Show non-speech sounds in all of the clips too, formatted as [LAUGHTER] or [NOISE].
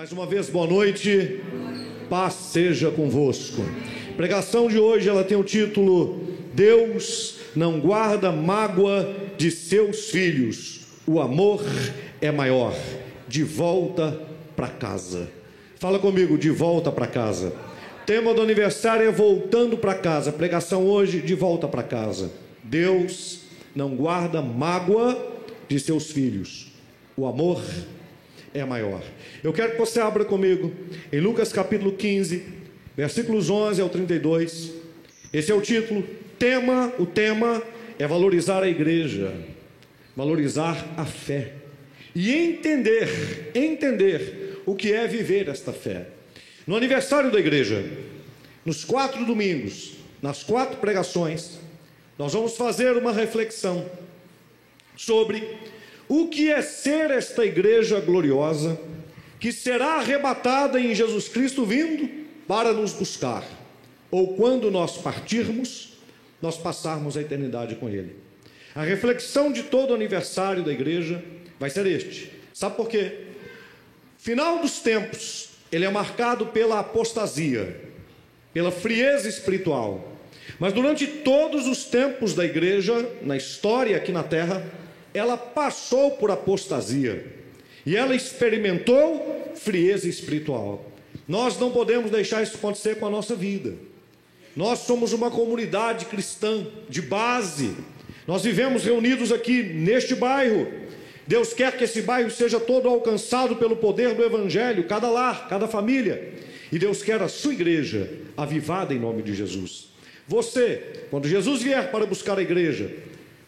Mais uma vez, boa noite. Paz seja convosco. Pregação de hoje ela tem o título Deus não guarda mágoa de seus filhos. O amor é maior. De volta para casa. Fala comigo, de volta para casa. Tema do aniversário é voltando para casa. Pregação hoje de volta para casa. Deus não guarda mágoa de seus filhos. O amor é maior. Eu quero que você abra comigo em Lucas capítulo 15, versículos 11 ao 32. Esse é o título. Tema, o tema é valorizar a igreja, valorizar a fé e entender, entender o que é viver esta fé. No aniversário da igreja, nos quatro domingos, nas quatro pregações, nós vamos fazer uma reflexão sobre o que é ser esta igreja gloriosa, que será arrebatada em Jesus Cristo vindo para nos buscar, ou quando nós partirmos, nós passarmos a eternidade com Ele. A reflexão de todo aniversário da igreja vai ser este. Sabe por quê? Final dos tempos, ele é marcado pela apostasia, pela frieza espiritual. Mas durante todos os tempos da igreja, na história aqui na terra, ela passou por apostasia e ela experimentou frieza espiritual. Nós não podemos deixar isso acontecer com a nossa vida. Nós somos uma comunidade cristã de base. Nós vivemos reunidos aqui neste bairro. Deus quer que esse bairro seja todo alcançado pelo poder do Evangelho, cada lar, cada família. E Deus quer a sua igreja avivada em nome de Jesus. Você, quando Jesus vier para buscar a igreja,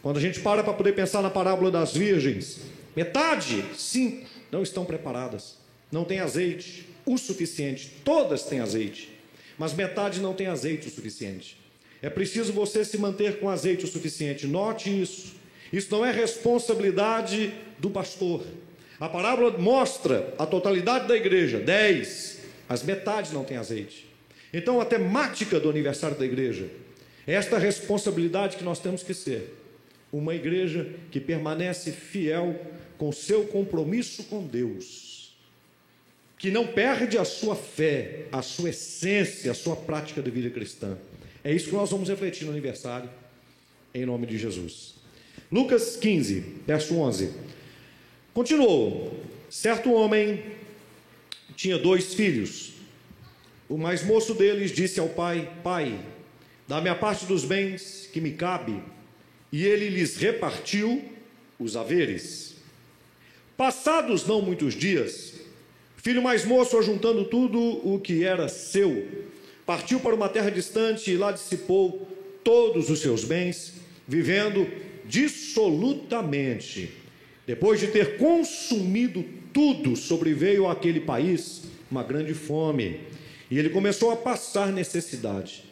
quando a gente para para poder pensar na parábola das virgens, metade, cinco, não estão preparadas, não tem azeite o suficiente. Todas têm azeite, mas metade não tem azeite o suficiente. É preciso você se manter com azeite o suficiente. Note isso. Isso não é responsabilidade do pastor. A parábola mostra a totalidade da igreja, dez, as metades não tem azeite. Então, a temática do aniversário da igreja é esta responsabilidade que nós temos que ser uma igreja que permanece fiel com seu compromisso com Deus, que não perde a sua fé, a sua essência, a sua prática de vida cristã. É isso que nós vamos refletir no aniversário, em nome de Jesus. Lucas 15, verso 11. Continuou: certo homem tinha dois filhos. O mais moço deles disse ao pai: Pai, dá-me a parte dos bens que me cabe e ele lhes repartiu os haveres. Passados não muitos dias, filho mais moço, ajuntando tudo o que era seu, partiu para uma terra distante e lá dissipou todos os seus bens, vivendo dissolutamente. Depois de ter consumido tudo, sobreveio àquele país uma grande fome, e ele começou a passar necessidade.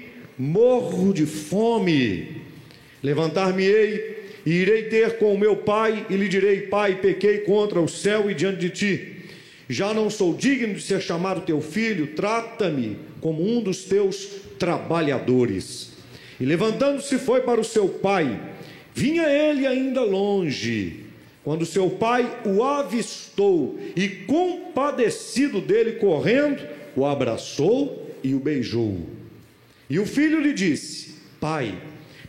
morro de fome. Levantar-me-ei e irei ter com o meu pai e lhe direi: Pai, pequei contra o céu e diante de ti. Já não sou digno de ser chamado teu filho, trata-me como um dos teus trabalhadores. E levantando-se foi para o seu pai. Vinha ele ainda longe, quando seu pai o avistou e, compadecido dele, correndo, o abraçou e o beijou. E o filho lhe disse: Pai,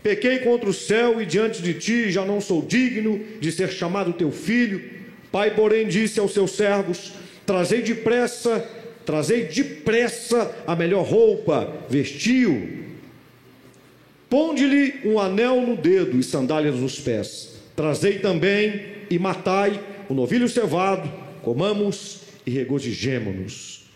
pequei contra o céu e diante de ti já não sou digno de ser chamado teu filho. Pai, porém, disse aos seus servos: Trazei depressa, trazei depressa a melhor roupa, vestiu. Ponde-lhe um anel no dedo e sandálias nos pés. Trazei também e matai o novilho cevado, comamos e regozijemo-nos.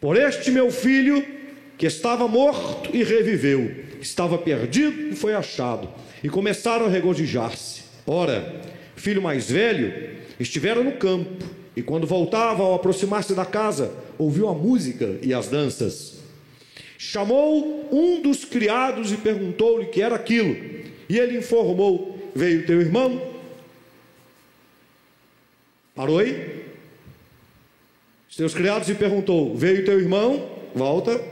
Por este meu filho que estava morto e reviveu, estava perdido e foi achado, e começaram a regozijar-se. Ora, filho mais velho estivera no campo, e quando voltava, ao aproximar-se da casa, ouviu a música e as danças. Chamou um dos criados e perguntou-lhe que era aquilo. E ele informou: Veio teu irmão? Parou aí? Os teus criados e perguntou: Veio teu irmão? Volta.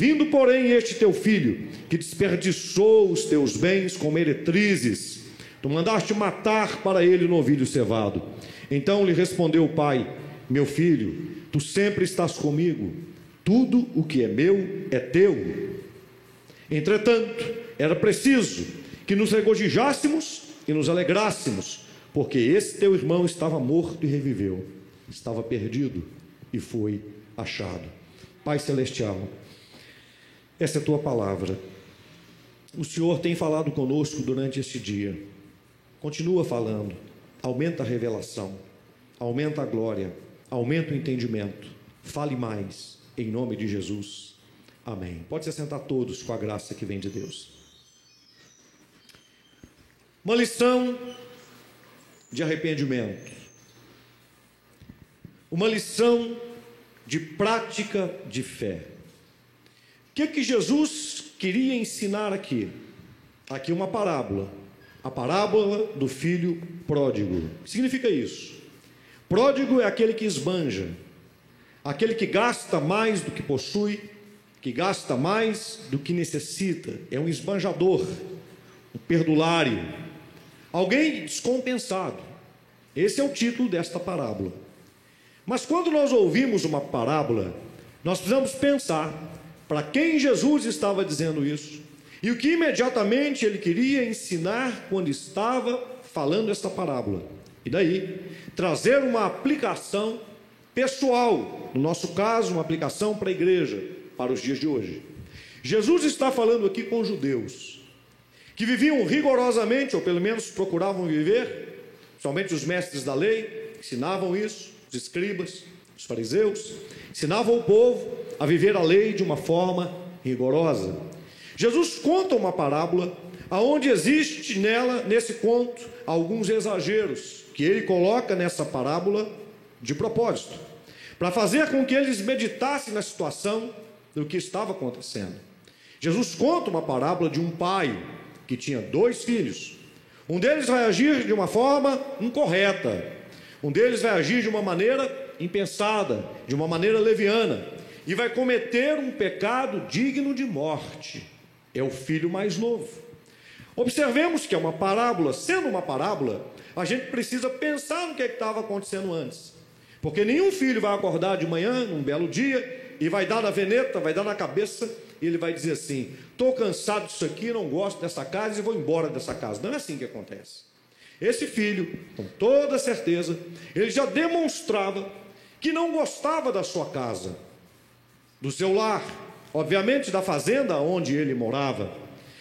Vindo, porém, este teu filho, que desperdiçou os teus bens com meretrizes, tu mandaste matar para ele o novilho cevado. Então lhe respondeu o pai: Meu filho, tu sempre estás comigo, tudo o que é meu é teu. Entretanto, era preciso que nos regozijássemos e nos alegrássemos, porque esse teu irmão estava morto e reviveu, estava perdido e foi achado. Pai Celestial, essa é tua palavra. O Senhor tem falado conosco durante este dia. Continua falando. Aumenta a revelação, aumenta a glória, aumenta o entendimento. Fale mais, em nome de Jesus. Amém. Pode se sentar todos com a graça que vem de Deus. Uma lição de arrependimento. Uma lição de prática de fé. O que, que Jesus queria ensinar aqui? Aqui uma parábola. A parábola do filho pródigo. O que significa isso? Pródigo é aquele que esbanja, aquele que gasta mais do que possui, que gasta mais do que necessita, é um esbanjador, um perdulário, alguém descompensado. Esse é o título desta parábola. Mas quando nós ouvimos uma parábola, nós precisamos pensar para quem Jesus estava dizendo isso e o que imediatamente ele queria ensinar quando estava falando esta parábola. E daí, trazer uma aplicação pessoal, no nosso caso, uma aplicação para a igreja, para os dias de hoje. Jesus está falando aqui com judeus que viviam rigorosamente, ou pelo menos procuravam viver, somente os mestres da lei ensinavam isso, os escribas, os fariseus, ensinavam o povo a viver a lei de uma forma rigorosa. Jesus conta uma parábola aonde existe nela, nesse conto, alguns exageros que ele coloca nessa parábola de propósito, para fazer com que eles meditassem na situação do que estava acontecendo. Jesus conta uma parábola de um pai que tinha dois filhos. Um deles vai agir de uma forma incorreta, um deles vai agir de uma maneira impensada, de uma maneira leviana, e vai cometer um pecado digno de morte. É o filho mais novo. Observemos que é uma parábola, sendo uma parábola, a gente precisa pensar no que é estava acontecendo antes. Porque nenhum filho vai acordar de manhã, num belo dia, e vai dar na veneta, vai dar na cabeça, e ele vai dizer assim: estou cansado disso aqui, não gosto dessa casa e vou embora dessa casa. Não é assim que acontece. Esse filho, com toda certeza, ele já demonstrava que não gostava da sua casa, do seu lar, obviamente da fazenda onde ele morava.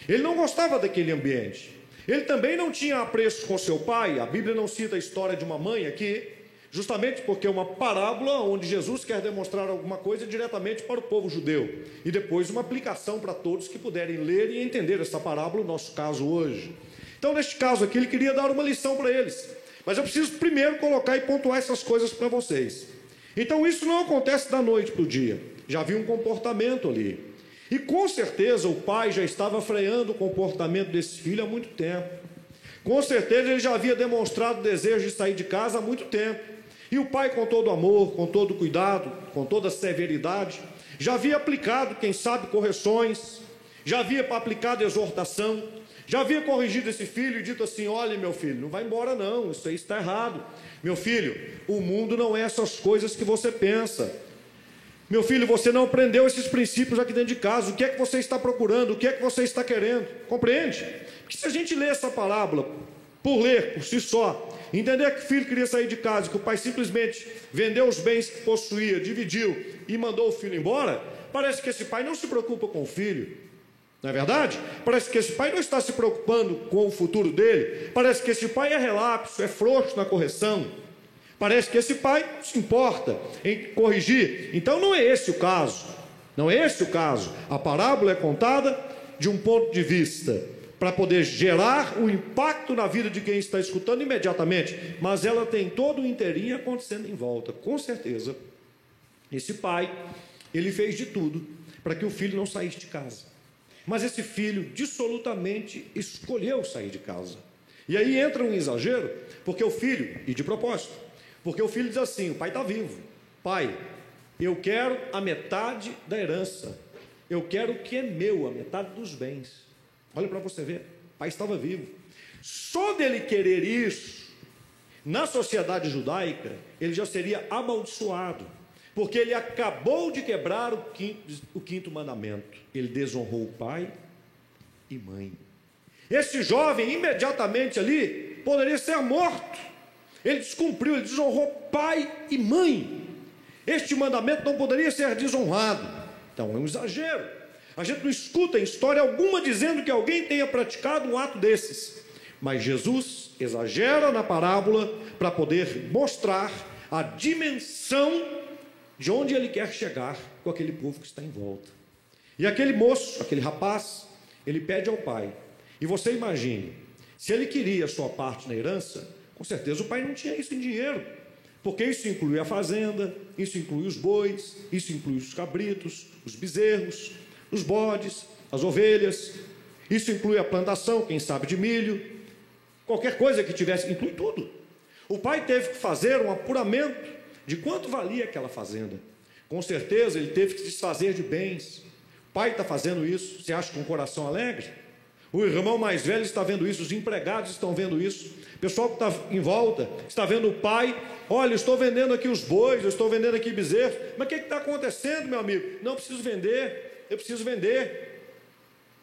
Ele não gostava daquele ambiente. Ele também não tinha apreço com seu pai. A Bíblia não cita a história de uma mãe aqui, justamente porque é uma parábola onde Jesus quer demonstrar alguma coisa diretamente para o povo judeu e depois uma aplicação para todos que puderem ler e entender essa parábola, no nosso caso hoje. Então, neste caso aqui, ele queria dar uma lição para eles, mas eu preciso primeiro colocar e pontuar essas coisas para vocês. Então, isso não acontece da noite para o dia, já havia um comportamento ali. E com certeza o pai já estava freando o comportamento desse filho há muito tempo. Com certeza ele já havia demonstrado desejo de sair de casa há muito tempo. E o pai, com todo amor, com todo cuidado, com toda severidade, já havia aplicado, quem sabe, correções, já havia aplicado exortação, já havia corrigido esse filho e dito assim: olha, meu filho, não vai embora, não, isso aí está errado. Meu filho, o mundo não é essas coisas que você pensa. Meu filho, você não aprendeu esses princípios aqui dentro de casa. O que é que você está procurando? O que é que você está querendo? Compreende? Porque se a gente lê essa parábola por ler por si só, entender que o filho queria sair de casa, que o pai simplesmente vendeu os bens que possuía, dividiu e mandou o filho embora, parece que esse pai não se preocupa com o filho. Não é verdade? Parece que esse pai não está se preocupando com o futuro dele. Parece que esse pai é relapso, é frouxo na correção. Parece que esse pai se importa em corrigir. Então não é esse o caso. Não é esse o caso. A parábola é contada de um ponto de vista para poder gerar o impacto na vida de quem está escutando imediatamente, mas ela tem todo o inteirinho acontecendo em volta, com certeza. Esse pai, ele fez de tudo para que o filho não saísse de casa. Mas esse filho dissolutamente escolheu sair de casa. E aí entra um exagero, porque o filho, e de propósito, porque o filho diz assim: o pai está vivo, pai, eu quero a metade da herança, eu quero o que é meu, a metade dos bens. Olha para você ver, o pai estava vivo. Só dele querer isso, na sociedade judaica, ele já seria amaldiçoado, porque ele acabou de quebrar o quinto, o quinto mandamento. Ele desonrou o pai e mãe. Esse jovem, imediatamente ali, poderia ser morto. Ele descumpriu, ele desonrou pai e mãe. Este mandamento não poderia ser desonrado. Então é um exagero. A gente não escuta em história alguma dizendo que alguém tenha praticado um ato desses. Mas Jesus exagera na parábola para poder mostrar a dimensão de onde ele quer chegar com aquele povo que está em volta. E aquele moço, aquele rapaz, ele pede ao pai. E você imagine, se ele queria sua parte na herança, com certeza o pai não tinha isso em dinheiro. Porque isso inclui a fazenda, isso inclui os bois, isso inclui os cabritos, os bezerros, os bodes, as ovelhas. Isso inclui a plantação, quem sabe, de milho. Qualquer coisa que tivesse, inclui tudo. O pai teve que fazer um apuramento de quanto valia aquela fazenda. Com certeza ele teve que se desfazer de bens. O pai está fazendo isso, você acha com o coração alegre? O irmão mais velho está vendo isso, os empregados estão vendo isso, pessoal que está em volta está vendo o pai. Olha, estou vendendo aqui os bois, eu estou vendendo aqui bezerros, mas o que está acontecendo, meu amigo? Não preciso vender, eu preciso vender.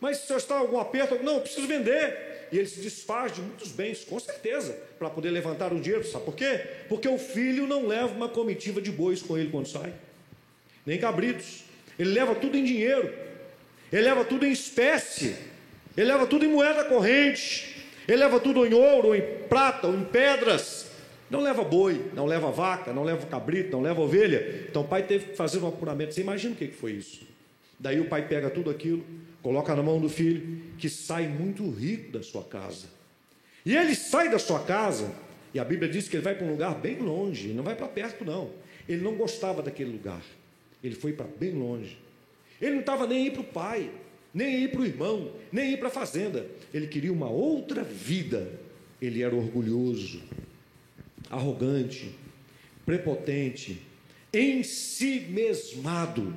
Mas se está algum aperto, não, eu preciso vender. E ele se desfaz de muitos bens, com certeza, para poder levantar o dinheiro. Sabe por quê? Porque o filho não leva uma comitiva de bois com ele quando sai, nem cabritos. Ele leva tudo em dinheiro, ele leva tudo em espécie, ele leva tudo em moeda corrente, ele leva tudo em ouro, ou em prata, ou em pedras. Não leva boi, não leva vaca, não leva cabrito, não leva ovelha. Então o pai teve que fazer um apuramento. Você imagina o que foi isso? Daí o pai pega tudo aquilo, coloca na mão do filho, que sai muito rico da sua casa. E ele sai da sua casa, e a Bíblia diz que ele vai para um lugar bem longe, não vai para perto, não. Ele não gostava daquele lugar, ele foi para bem longe. Ele não estava nem aí para o pai, nem aí para o irmão, nem aí para a fazenda. Ele queria uma outra vida. Ele era orgulhoso, arrogante, prepotente, ensimesmado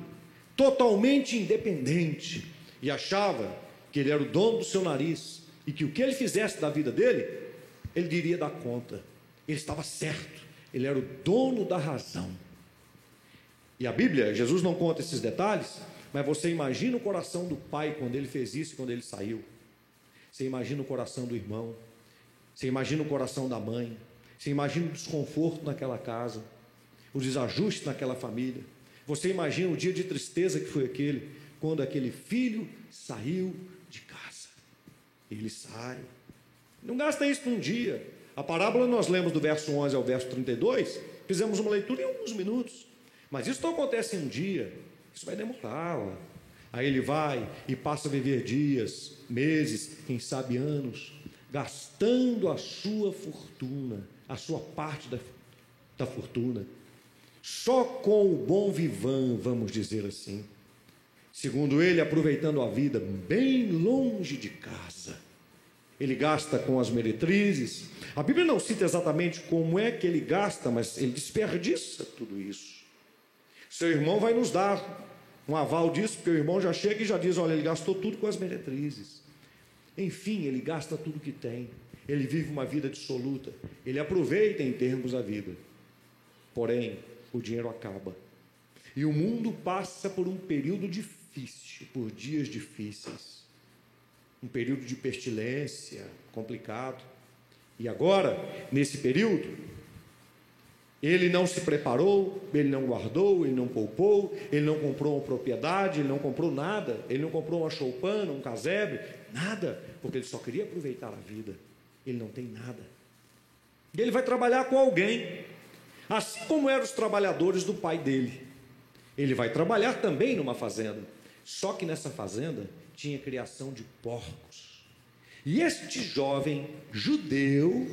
totalmente independente e achava que ele era o dono do seu nariz e que o que ele fizesse da vida dele, ele diria dar conta. Ele estava certo, ele era o dono da razão. E a Bíblia, Jesus não conta esses detalhes, mas você imagina o coração do pai quando ele fez isso quando ele saiu. Você imagina o coração do irmão, você imagina o coração da mãe, você imagina o desconforto naquela casa, o desajuste naquela família. Você imagina o dia de tristeza que foi aquele, quando aquele filho saiu de casa. Ele sai. Não gasta isso num dia. A parábola nós lemos do verso 11 ao verso 32, fizemos uma leitura em alguns minutos. Mas isso não acontece em um dia, isso vai demorar. Aí ele vai e passa a viver dias, meses, quem sabe anos, gastando a sua fortuna, a sua parte da, da fortuna só com o bom vivan, vamos dizer assim. Segundo ele, aproveitando a vida bem longe de casa. Ele gasta com as meretrizes. A Bíblia não cita exatamente como é que ele gasta, mas ele desperdiça tudo isso. Seu irmão vai nos dar um aval disso, porque o irmão já chega e já diz: olha, ele gastou tudo com as meretrizes. Enfim, ele gasta tudo que tem. Ele vive uma vida dissoluta. Ele aproveita em termos a vida. Porém, o dinheiro acaba. E o mundo passa por um período difícil, por dias difíceis. Um período de pestilência complicado. E agora, nesse período, ele não se preparou, ele não guardou, ele não poupou, ele não comprou uma propriedade, ele não comprou nada, ele não comprou uma choupana, um casebre, nada, porque ele só queria aproveitar a vida. Ele não tem nada. E ele vai trabalhar com alguém, assim como eram os trabalhadores do pai dele. Ele vai trabalhar também numa fazenda, só que nessa fazenda tinha criação de porcos. E este jovem judeu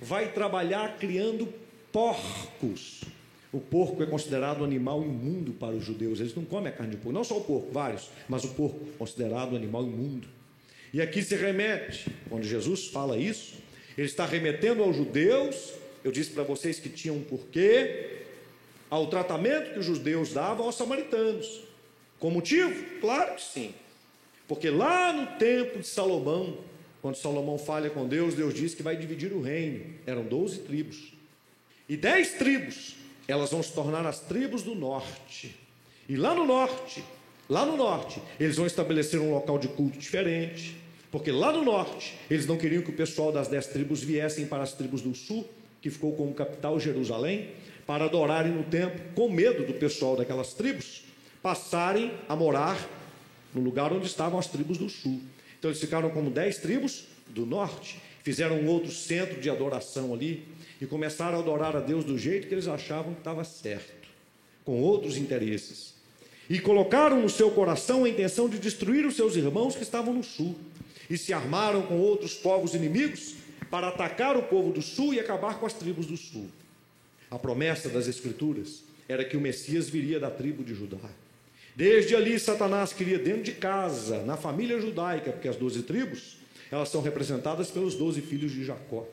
vai trabalhar criando porcos. O porco é considerado um animal imundo para os judeus. Eles não comem a carne de porco, não só o porco, vários, mas o porco considerado um animal imundo. E aqui se remete, quando Jesus fala isso, ele está remetendo aos judeus. Eu disse para vocês que tinha um porquê ao tratamento que os judeus davam aos samaritanos. Com motivo? Claro que sim. Porque lá no tempo de Salomão, quando Salomão falha com Deus, Deus diz que vai dividir o reino. Eram doze tribos. E dez tribos, elas vão se tornar as tribos do norte. E lá no norte, lá no norte, eles vão estabelecer um local de culto diferente. Porque lá no norte, eles não queriam que o pessoal das dez tribos viessem para as tribos do sul, que ficou como capital Jerusalém, para adorarem no templo, com medo do pessoal daquelas tribos passarem a morar no lugar onde estavam as tribos do sul. Então eles ficaram como dez tribos do norte, fizeram um outro centro de adoração ali e começaram a adorar a Deus do jeito que eles achavam que estava certo, com outros interesses. E colocaram no seu coração a intenção de destruir os seus irmãos que estavam no sul, e se armaram com outros povos inimigos para atacar o povo do sul e acabar com as tribos do sul. A promessa das Escrituras era que o Messias viria da tribo de Judá. Desde ali, Satanás queria dentro de casa, na família judaica, porque as doze tribos, elas são representadas pelos doze filhos de Jacó.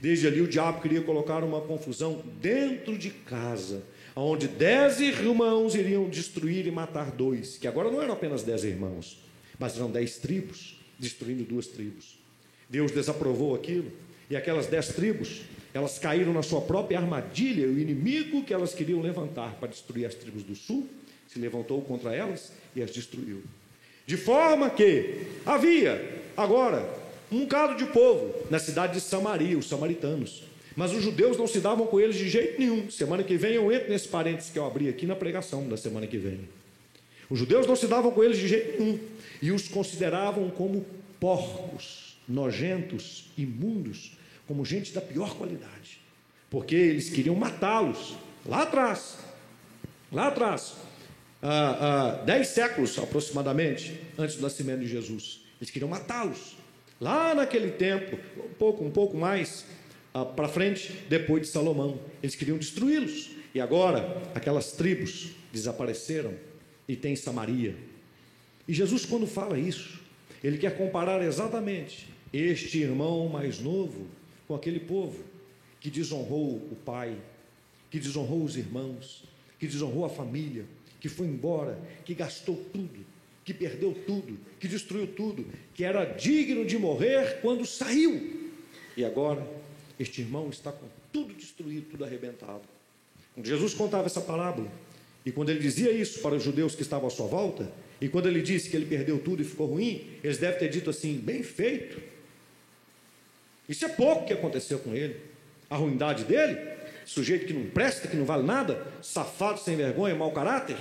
Desde ali, o diabo queria colocar uma confusão dentro de casa, onde dez irmãos iriam destruir e matar dois, que agora não eram apenas dez irmãos, mas eram dez tribos, destruindo duas tribos. Deus desaprovou aquilo, e aquelas dez tribos elas caíram na sua própria armadilha, o inimigo que elas queriam levantar para destruir as tribos do sul se levantou contra elas e as destruiu. De forma que havia agora um bocado de povo na cidade de Samaria, os samaritanos. Mas os judeus não se davam com eles de jeito nenhum. Semana que vem eu entro nesse parênteses que eu abri aqui na pregação da semana que vem. Os judeus não se davam com eles de jeito nenhum e os consideravam como porcos, nojentos, imundos, como gente da pior qualidade, porque eles queriam matá-los lá atrás, lá atrás, há, há dez séculos aproximadamente antes do nascimento de Jesus. Eles queriam matá-los lá naquele tempo, um pouco, um pouco mais ah, para frente, depois de Salomão. Eles queriam destruí-los. E agora aquelas tribos desapareceram e tem Samaria. E Jesus, quando fala isso, ele quer comparar exatamente este irmão mais novo com aquele povo que desonrou o pai, que desonrou os irmãos, que desonrou a família, que foi embora, que gastou tudo, que perdeu tudo, que destruiu tudo, que era digno de morrer quando saiu. E agora, este irmão está com tudo destruído, tudo arrebentado. Quando Jesus contava essa parábola, e quando ele dizia isso para os judeus que estavam à sua volta, e quando ele disse que ele perdeu tudo e ficou ruim, eles devem ter dito assim: bem feito, isso é pouco que aconteceu com ele. A ruindade dele, sujeito que não presta, que não vale nada, safado, sem vergonha, mau caráter.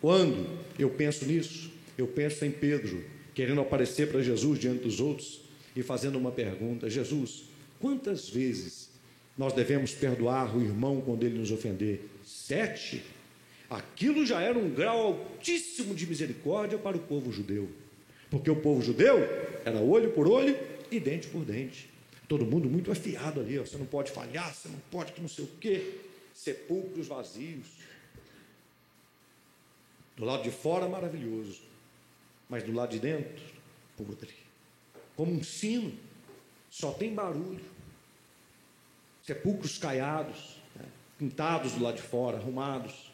Quando eu penso nisso, eu penso em Pedro, querendo aparecer para Jesus diante dos outros e fazendo uma pergunta: Jesus, quantas vezes nós devemos perdoar o irmão quando ele nos ofender? Sete? Aquilo já era um grau altíssimo de misericórdia para o povo judeu, porque o povo judeu era olho por olho e dente por dente. Todo mundo muito afiado ali, ó. você não pode falhar, você não pode que não sei o quê. Sepulcros vazios. Do lado de fora, maravilhoso. Mas do lado de dentro, podre. Como um sino, só tem barulho. Sepulcros caiados, né? pintados do lado de fora, arrumados.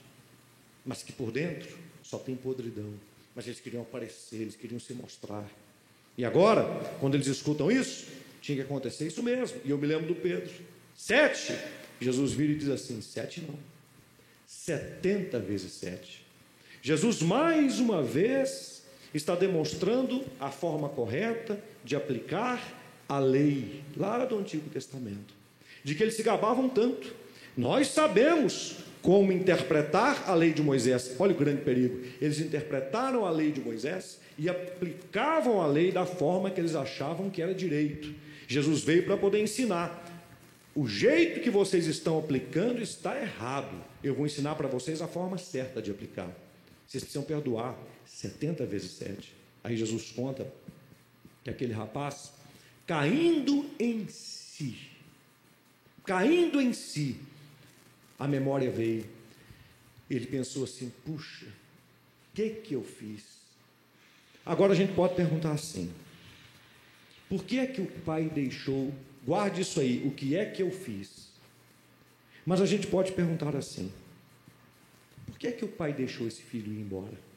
Mas que por dentro só tem podridão. Mas eles queriam aparecer, eles queriam se mostrar. E agora, quando eles escutam isso, tinha que acontecer isso mesmo. E eu me lembro do Pedro. Sete. Jesus vira e diz assim: sete não. Setenta vezes sete. Jesus, mais uma vez, está demonstrando a forma correta de aplicar a lei lá do Antigo Testamento, de que eles se gabavam tanto. Nós sabemos como interpretar a lei de Moisés. Olha o grande perigo. Eles interpretaram a lei de Moisés e aplicavam a lei da forma que eles achavam que era direito. Jesus veio para poder ensinar. O jeito que vocês estão aplicando está errado. Eu vou ensinar para vocês a forma certa de aplicar. Vocês precisam perdoar 70 vezes 7. Aí Jesus conta que aquele rapaz, caindo em si, caindo em si, a memória veio. Ele pensou assim: puxa, o que que eu fiz? Agora a gente pode perguntar assim: por que é que o pai deixou? Guarde isso aí, o que é que eu fiz? Mas a gente pode perguntar assim: por que é que o pai deixou esse filho ir embora?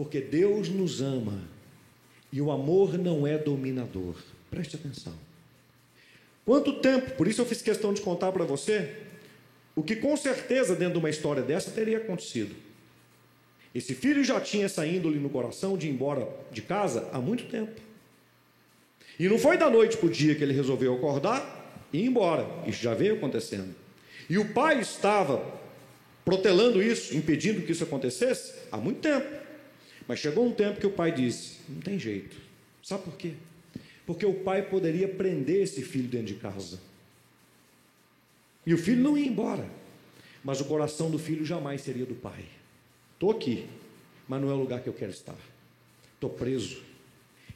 Porque Deus nos ama e o amor não é dominador. Preste atenção. Quanto tempo, por isso eu fiz questão de contar para você o que com certeza dentro de uma história dessa teria acontecido. Esse filho já tinha essa índole no coração de ir embora de casa há muito tempo. E não foi da noite para o dia que ele resolveu acordar e ir embora. Isso já veio acontecendo. E o pai estava protelando isso, impedindo que isso acontecesse há muito tempo. Mas chegou um tempo que o pai disse: não tem jeito. Sabe por quê? Porque o pai poderia prender esse filho dentro de casa. E o filho não ia embora. Mas o coração do filho jamais seria do pai. Estou aqui, mas não é o lugar que eu quero estar. Estou preso.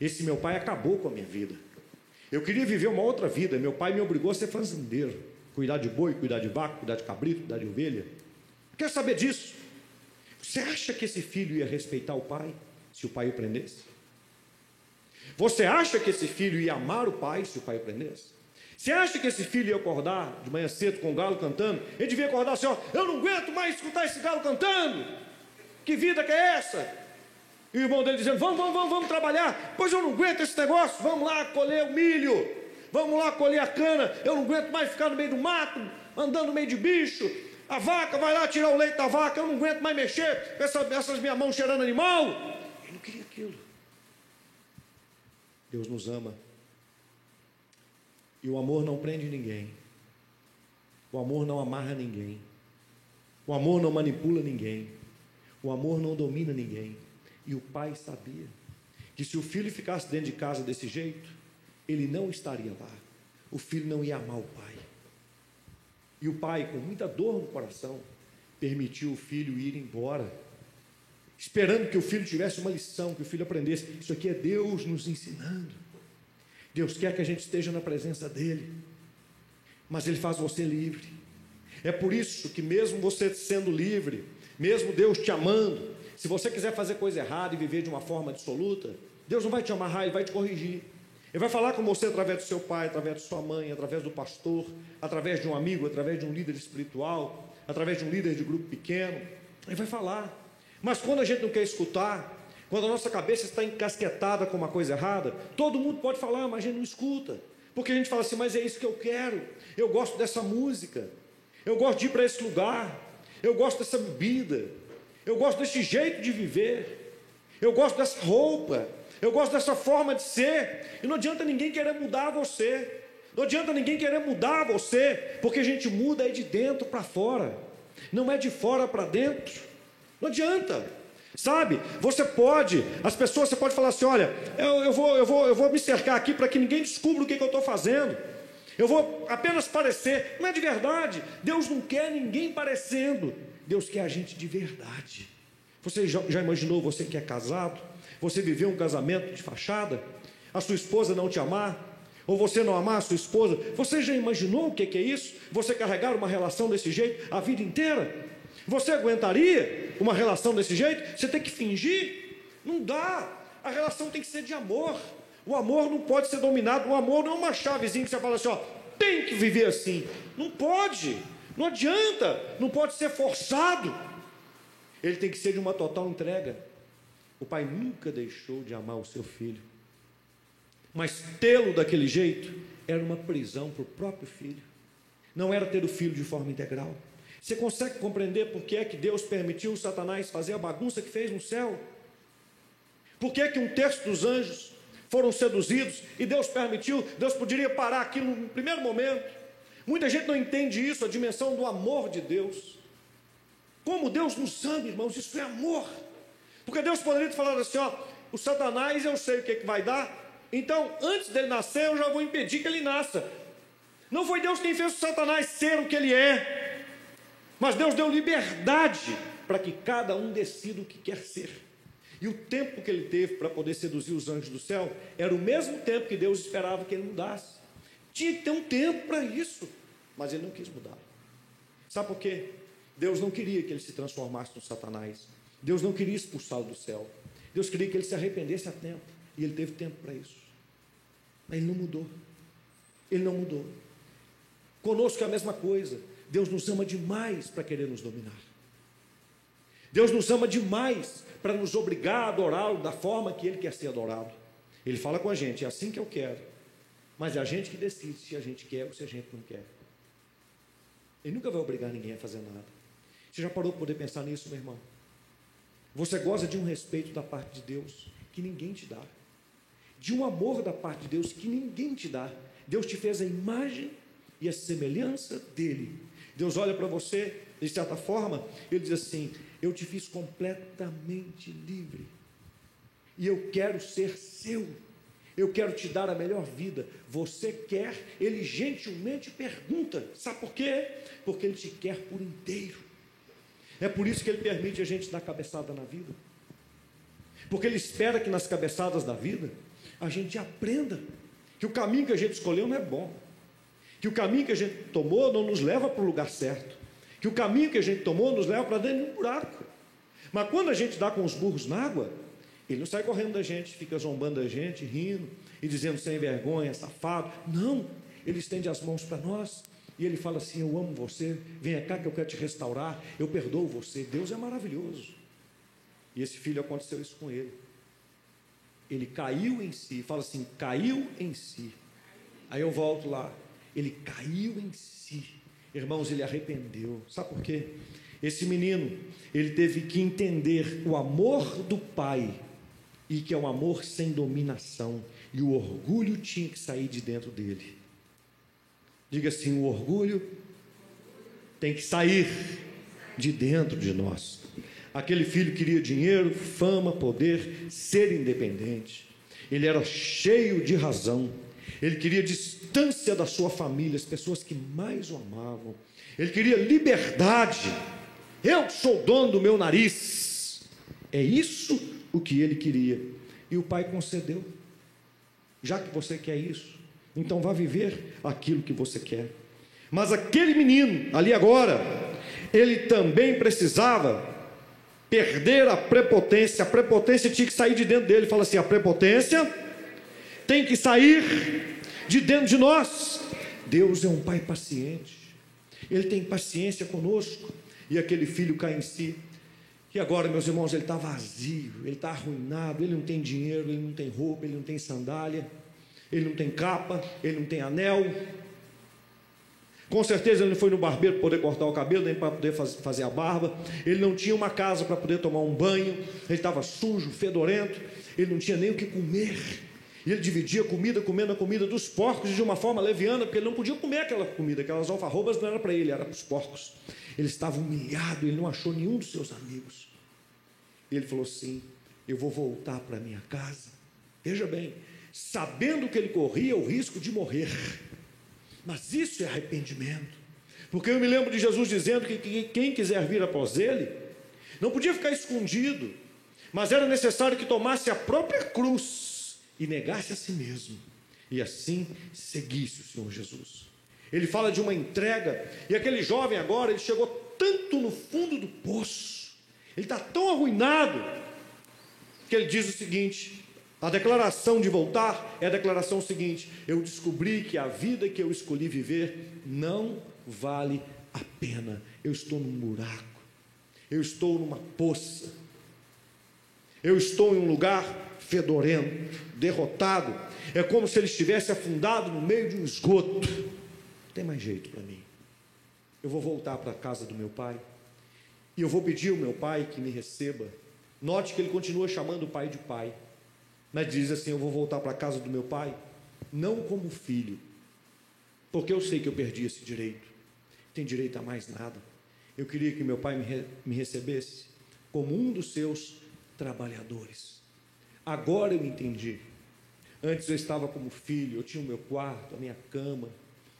Esse meu pai acabou com a minha vida. Eu queria viver uma outra vida. Meu pai me obrigou a ser fazendeiro. Cuidar de boi, cuidar de vaca, cuidar de cabrito, cuidar de ovelha. Quer saber disso? Você acha que esse filho ia respeitar o pai se o pai o prendesse? Você acha que esse filho ia amar o pai se o pai o prendesse? Você acha que esse filho ia acordar de manhã cedo com o galo cantando? Ele devia acordar assim: ó, eu não aguento mais escutar esse galo cantando. Que vida que é essa? E o irmão dele dizendo: vamos, vamos, vamos, vamos trabalhar. Pois eu não aguento esse negócio. Vamos lá colher o milho. Vamos lá colher a cana. Eu não aguento mais ficar no meio do mato, andando no meio de bicho. A vaca vai lá tirar o leite da vaca. Eu não aguento mais mexer essa, essas minhas mãos cheirando animal. Ele não queria aquilo. Deus nos ama. E o amor não prende ninguém. O amor não amarra ninguém. O amor não manipula ninguém. O amor não domina ninguém. E o pai sabia que se o filho ficasse dentro de casa desse jeito, ele não estaria lá. O filho não ia amar o pai. E o pai, com muita dor no coração, permitiu o filho ir embora, esperando que o filho tivesse uma lição, que o filho aprendesse. Isso aqui é Deus nos ensinando. Deus quer que a gente esteja na presença dEle, mas Ele faz você livre. É por isso que, mesmo você sendo livre, mesmo Deus te amando, se você quiser fazer coisa errada e viver de uma forma absoluta, Deus não vai te amarrar, Ele vai te corrigir. Ele vai falar com você através do seu pai, através de sua mãe, através do pastor, através de um amigo, através de um líder espiritual, através de um líder de grupo pequeno. Ele vai falar. Mas quando a gente não quer escutar, quando a nossa cabeça está encasquetada com uma coisa errada, todo mundo pode falar, mas a gente não escuta. Porque a gente fala assim, mas é isso que eu quero. Eu gosto dessa música. Eu gosto de ir para esse lugar. Eu gosto dessa bebida. Eu gosto desse jeito de viver. Eu gosto dessa roupa. Eu gosto dessa forma de ser. E não adianta ninguém querer mudar você. Não adianta ninguém querer mudar você, porque a gente muda aí de dentro para fora. Não é de fora para dentro. Não adianta. Sabe? Você pode, as pessoas, você pode falar assim: olha, eu, eu, vou, eu, vou, eu vou me cercar aqui para que ninguém descubra o que, que eu estou fazendo. Eu vou apenas parecer. Não é de verdade. Deus não quer ninguém parecendo. Deus quer a gente de verdade. Você já, já imaginou você que é casado? Você viveu um casamento de fachada? A sua esposa não te amar? Ou você não amar a sua esposa? Você já imaginou o que, é isso? Você carregar uma relação desse jeito a vida inteira? Você aguentaria uma relação desse jeito? Você tem que fingir? Não dá. A relação tem que ser de amor. O amor não pode ser dominado. O amor não é uma chavezinha que você fala assim, ó, tem que viver assim. Não pode. Não adianta. Não pode ser forçado. Ele tem que ser de uma total entrega. O pai nunca deixou de amar o seu filho. Mas tê-lo daquele jeito era uma prisão para o próprio filho. Não era ter o filho de forma integral. Você consegue compreender por que é que Deus permitiu Satanás fazer a bagunça que fez no céu? Por que é que um terço dos anjos foram seduzidos e Deus permitiu, Deus poderia parar aquilo no primeiro momento. Muita gente não entende isso, a dimensão do amor de Deus. Como Deus nos ama, irmãos, isso é amor. Porque Deus poderia te falar assim: ó, o Satanás eu sei o que, é que vai dar, então antes dele nascer eu já vou impedir que ele nasça. Não foi Deus quem fez o Satanás ser o que ele é, mas Deus deu liberdade para que cada um decida o que quer ser. E o tempo que ele teve para poder seduzir os anjos do céu era o mesmo tempo que Deus esperava que ele mudasse. Tinha que ter um tempo para isso, mas ele não quis mudar. Sabe por quê? Deus não queria que ele se transformasse no Satanás. Deus não queria expulsá-lo do céu. Deus queria que ele se arrependesse a tempo. E ele teve tempo para isso. Mas ele não mudou. Ele não mudou. Conosco é a mesma coisa. Deus nos ama demais para querer nos dominar. Deus nos ama demais para nos obrigar a adorá-lo da forma que Ele quer ser adorado. Ele fala com a gente, é assim que eu quero. Mas é a gente que decide se a gente quer ou se a gente não quer. Ele nunca vai obrigar ninguém a fazer nada. Você já parou para poder pensar nisso, meu irmão? Você goza de um respeito da parte de Deus que ninguém te dá, de um amor da parte de Deus que ninguém te dá. Deus te fez a imagem e a semelhança dele. Deus olha para você, de certa forma, ele diz assim: Eu te fiz completamente livre, e eu quero ser seu. Eu quero te dar a melhor vida. Você quer? Ele gentilmente pergunta. Sabe por quê? Porque ele te quer por inteiro. É por isso que ele permite a gente dar cabeçada na vida. Porque ele espera que nas cabeçadas da vida a gente aprenda que o caminho que a gente escolheu não é bom. Que o caminho que a gente tomou não nos leva para o lugar certo. Que o caminho que a gente tomou nos leva para dentro de um buraco. Mas quando a gente dá com os burros na água, ele não sai correndo da gente, fica zombando da gente, rindo e dizendo sem vergonha, safado. Não, ele estende as mãos para nós e ele fala assim: Eu amo você, venha cá que eu quero te restaurar, eu perdoo você. Deus é maravilhoso. E esse filho aconteceu isso com ele. Ele caiu em si, fala assim: caiu em si. Aí eu volto lá. Ele caiu em si. Irmãos, ele arrependeu. Sabe por quê? Esse menino, ele teve que entender o amor do pai e que é um amor sem dominação, e o orgulho tinha que sair de dentro dele. Diga assim: o orgulho tem que sair de dentro de nós. Aquele filho queria dinheiro, fama, poder, ser independente. Ele era cheio de razão. Ele queria distância da sua família, as pessoas que mais o amavam. Ele queria liberdade. Eu sou dono do meu nariz. É isso o que ele queria. E o pai concedeu. Já que você quer isso, então vá viver aquilo que você quer. Mas aquele menino, ali agora, ele também precisava perder a prepotência. A prepotência tinha que sair de dentro dele. Fala assim: a prepotência tem que sair de dentro de nós. Deus é um pai paciente. Ele tem paciência conosco. E aquele filho cai em si. E agora, meus irmãos, ele está vazio, ele está arruinado, ele não tem dinheiro, ele não tem roupa, ele não tem sandália, ele não tem capa, ele não tem anel. Com certeza ele não foi no barbeiro para poder cortar o cabelo, nem para poder fazer a barba. Ele não tinha uma casa para poder tomar um banho. Ele estava sujo, fedorento. Ele não tinha nem o que comer. E ele dividia comida, comendo a comida dos porcos de uma forma leviana, porque ele não podia comer aquela comida, aquelas alfarrobas não era para ele, era para os porcos. Ele estava humilhado, ele não achou nenhum dos seus amigos. E ele falou assim: Eu vou voltar para minha casa. Veja bem, sabendo que ele corria o risco de morrer. Mas isso é arrependimento. Porque eu me lembro de Jesus dizendo que, que quem quiser vir após ele, não podia ficar escondido, mas era necessário que tomasse a própria cruz e negasse a si mesmo, e assim seguisse o Senhor Jesus. Ele fala de uma entrega, e aquele jovem agora, ele chegou tanto no fundo do poço, ele está tão arruinado, que ele diz o seguinte: a declaração de voltar é a declaração seguinte: eu descobri que a vida que eu escolhi viver não vale a pena. Eu estou num buraco, eu estou numa poça, eu estou em um lugar fedorento, derrotado. É como se ele estivesse afundado no meio de um esgoto tem mais jeito para mim. Eu vou voltar para a casa do meu pai e eu vou pedir ao meu pai que me receba. Note que ele continua chamando o pai de pai. Mas diz assim: Eu vou voltar para a casa do meu pai, não como filho, porque eu sei que eu perdi esse direito. Tem direito a mais nada. Eu queria que meu pai me, re, me recebesse como um dos seus trabalhadores. Agora eu entendi. Antes eu estava como filho, eu tinha o meu quarto, a minha cama,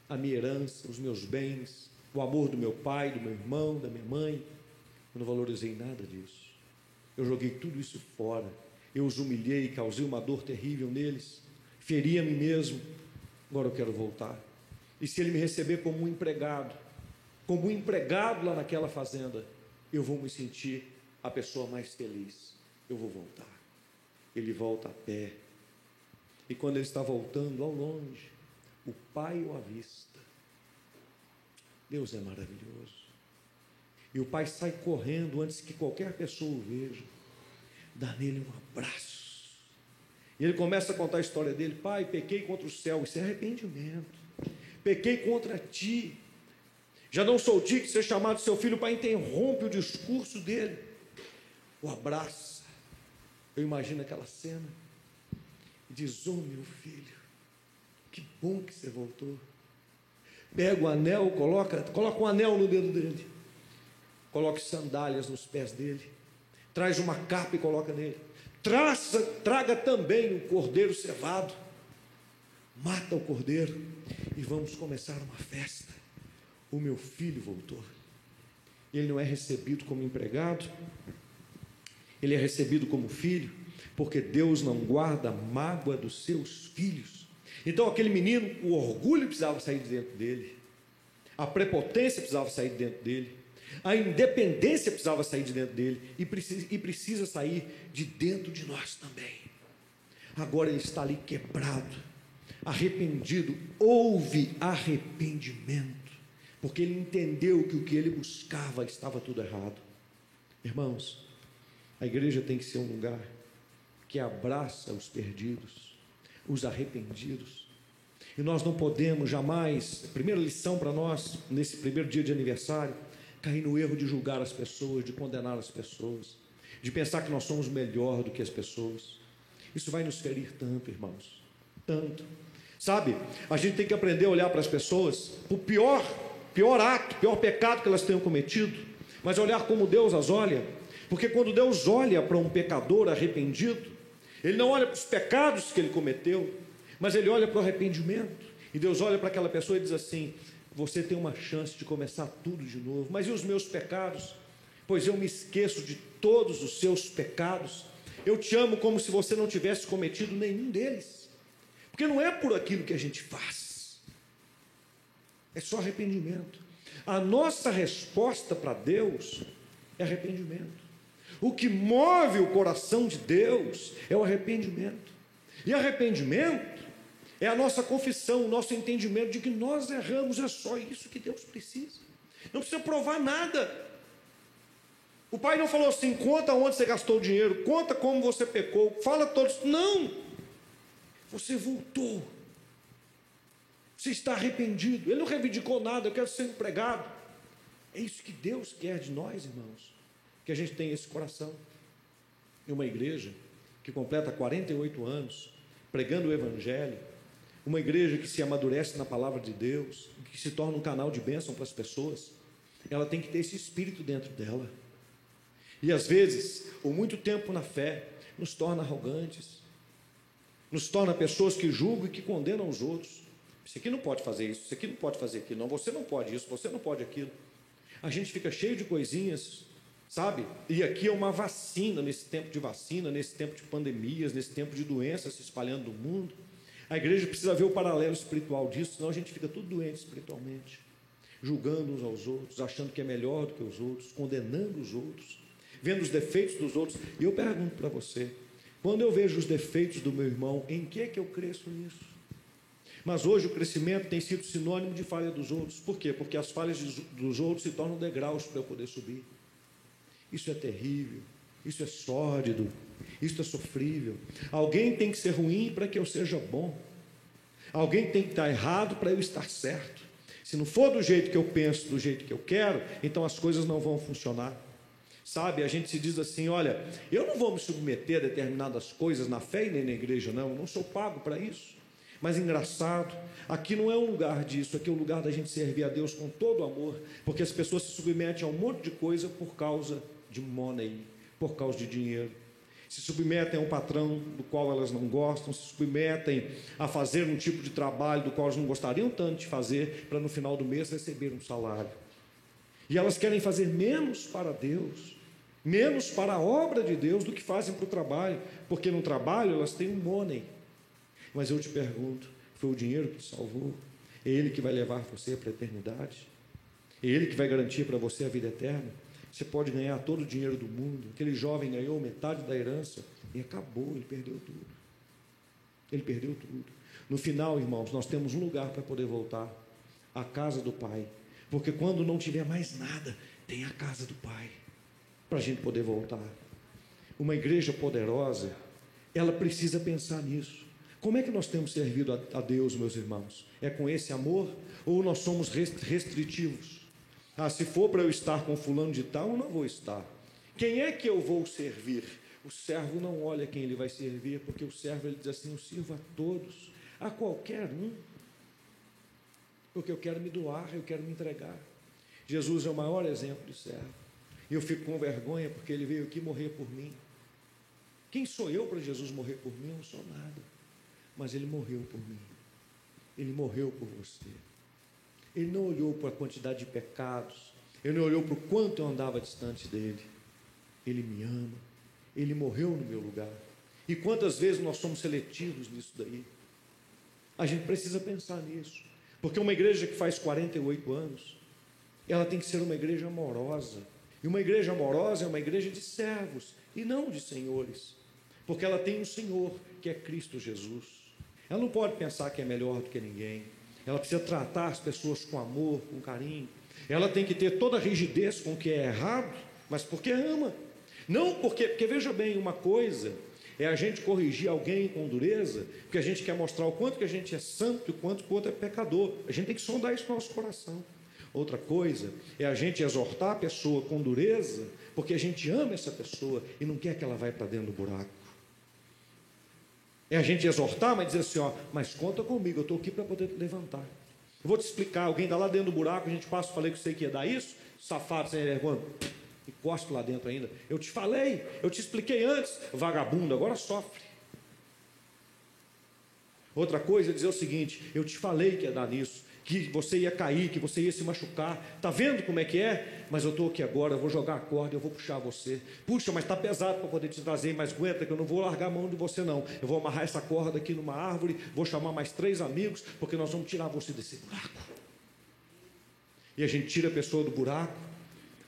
a minha herança, os meus bens, o amor do meu pai, do meu irmão, da minha mãe. Eu não valorizei nada disso. Eu joguei tudo isso fora. Eu os humilhei, causei uma dor terrível neles, feri a mim mesmo. Agora eu quero voltar. E se ele me receber como um empregado, como um empregado lá naquela fazenda, eu vou me sentir a pessoa mais feliz. Eu vou voltar. Ele volta a pé. E quando ele está voltando ao longe, o pai o avista. Deus é maravilhoso. E o pai sai correndo antes que qualquer pessoa o veja, dá nele um abraço. E ele começa a contar a história dele: Pai, pequei contra o céu, isso é arrependimento. Pequei contra ti. Já não sou digno de ser chamado seu filho. Pai interrompe o discurso dele, o abraça. Eu imagino aquela cena e diz: Oh, meu filho, que bom que você voltou. Pega o anel, coloca, coloca um anel no dedo dele coloque sandálias nos pés dele, traz uma capa e coloca nele, Traça, traga também o cordeiro cevado, mata o cordeiro e vamos começar uma festa. O meu filho voltou. Ele não é recebido como empregado, ele é recebido como filho, porque Deus não guarda mágoa dos seus filhos. Então, aquele menino, o orgulho precisava sair de dentro dele, a prepotência precisava sair de dentro dele, a independência precisava sair de dentro dele e precisa, e precisa sair de dentro de nós também. Agora ele está ali quebrado, arrependido. Houve arrependimento, porque ele entendeu que o que ele buscava estava tudo errado. Irmãos, a igreja tem que ser um lugar que abraça os perdidos, os arrependidos. E nós não podemos jamais, primeira lição para nós, nesse primeiro dia de aniversário, cair no erro de julgar as pessoas, de condenar as pessoas, de pensar que nós somos melhor do que as pessoas. Isso vai nos ferir tanto, irmãos, tanto. Sabe, a gente tem que aprender a olhar para as pessoas, o pior, pior ato, pior pecado que elas tenham cometido, mas olhar como Deus as olha, porque quando Deus olha para um pecador arrependido, Ele não olha para os pecados que ele cometeu, mas Ele olha para o arrependimento. E Deus olha para aquela pessoa e diz assim: você tem uma chance de começar tudo de novo. Mas e os meus pecados? Pois eu me esqueço de todos os seus pecados. Eu te amo como se você não tivesse cometido nenhum deles. Porque não é por aquilo que a gente faz, é só arrependimento. A nossa resposta para Deus é arrependimento. O que move o coração de Deus é o arrependimento. E arrependimento é a nossa confissão, o nosso entendimento de que nós erramos, é só isso que Deus precisa. Não precisa provar nada. O pai não falou assim: conta onde você gastou o dinheiro, conta como você pecou, fala todos. Não! Você voltou. Você está arrependido. Ele não reivindicou nada, eu quero ser empregado. É isso que Deus quer de nós, irmãos. Que a gente tenha esse coração. Em uma igreja que completa 48 anos, pregando o Evangelho, uma igreja que se amadurece na palavra de Deus, que se torna um canal de bênção para as pessoas, ela tem que ter esse espírito dentro dela. E às vezes, o muito tempo na fé, nos torna arrogantes, nos torna pessoas que julgam e que condenam os outros. Isso aqui não pode fazer isso, isso aqui não pode fazer aquilo, não, você não pode isso, você não pode aquilo. A gente fica cheio de coisinhas, sabe? E aqui é uma vacina nesse tempo de vacina, nesse tempo de pandemias, nesse tempo de doenças se espalhando no mundo. A igreja precisa ver o paralelo espiritual disso, senão a gente fica tudo doente espiritualmente, julgando uns aos outros, achando que é melhor do que os outros, condenando os outros, vendo os defeitos dos outros. E eu pergunto para você: quando eu vejo os defeitos do meu irmão, em que é que eu cresço nisso? Mas hoje o crescimento tem sido sinônimo de falha dos outros. Por quê? Porque as falhas dos outros se tornam degraus para eu poder subir. Isso é terrível. Isso é sórdido, isso é sofrível. Alguém tem que ser ruim para que eu seja bom. Alguém tem que estar errado para eu estar certo. Se não for do jeito que eu penso, do jeito que eu quero, então as coisas não vão funcionar. Sabe, a gente se diz assim: olha, eu não vou me submeter a determinadas coisas na fé e nem na igreja, não, eu não sou pago para isso. Mas engraçado, aqui não é um lugar disso, aqui é o um lugar da gente servir a Deus com todo amor, porque as pessoas se submetem a um monte de coisa por causa de money, por causa de dinheiro. Se submetem a um patrão do qual elas não gostam, se submetem a fazer um tipo de trabalho do qual elas não gostariam tanto de fazer, para no final do mês receber um salário. E elas querem fazer menos para Deus, menos para a obra de Deus do que fazem para o trabalho, porque no trabalho elas têm um money. Mas eu te pergunto: foi o dinheiro que te salvou? É Ele que vai levar você para a eternidade? É Ele que vai garantir para você a vida eterna? Você pode ganhar todo o dinheiro do mundo. Aquele jovem ganhou metade da herança e acabou, ele perdeu tudo. Ele perdeu tudo. No final, irmãos, nós temos um lugar para poder voltar a casa do Pai. Porque quando não tiver mais nada, tem a casa do Pai para a gente poder voltar. Uma igreja poderosa, ela precisa pensar nisso. Como é que nós temos servido a, Deus, meus irmãos? É com esse amor ou nós somos restritivos? Ah, se for para eu estar com fulano de tal, eu não vou estar. Quem é que eu vou servir? O servo não olha quem ele vai servir, porque o servo ele diz assim: eu sirvo a todos, a qualquer um, porque eu quero me doar, eu quero me entregar. Jesus é o maior exemplo de servo. E eu fico com vergonha porque ele veio aqui morrer por mim. Quem sou eu para Jesus morrer por mim? Eu não sou nada. Mas ele morreu por mim. Ele morreu por você. Ele não olhou para a quantidade de pecados. Ele não olhou para o quanto eu andava distante dele. Ele me ama. Ele morreu no meu lugar. E quantas vezes nós somos seletivos nisso daí? A gente precisa pensar nisso. Porque uma igreja que faz 48 anos, ela tem que ser uma igreja amorosa. E uma igreja amorosa é uma igreja de servos e não de senhores. Porque ela tem um Senhor, que é Cristo Jesus. Ela não pode pensar que é melhor do que ninguém. Ela precisa tratar as pessoas com amor, com carinho. Ela tem que ter toda a rigidez com o que é errado, mas porque ama. Não porque, porque veja bem, uma coisa é a gente corrigir alguém com dureza, porque a gente quer mostrar o quanto que a gente é santo e o quanto que o outro é pecador. A gente tem que sondar isso no nosso coração. Outra coisa é a gente exortar a pessoa com dureza, porque a gente ama essa pessoa e não quer que ela vá para dentro do buraco. É a gente exortar, mas dizer assim: ó, mas conta comigo, eu estou aqui para poder levantar. Eu vou te explicar. Alguém está lá dentro do buraco, a gente passa, falei que você que ia dar isso, safado sem vergonha, e lá dentro ainda. Eu te falei, eu te expliquei antes, vagabundo, agora sofre. Outra coisa é dizer o seguinte: eu te falei que ia dar nisso, que você ia cair, que você ia se machucar. Está vendo como é que é? Mas eu estou aqui agora, eu vou jogar a corda, eu vou puxar você. Puxa, mas está pesado para poder te trazer, mas aguenta que eu não vou largar a mão de você não. Eu vou amarrar essa corda aqui numa árvore, vou chamar mais três amigos, porque nós vamos tirar você desse buraco. E a gente tira a pessoa do buraco,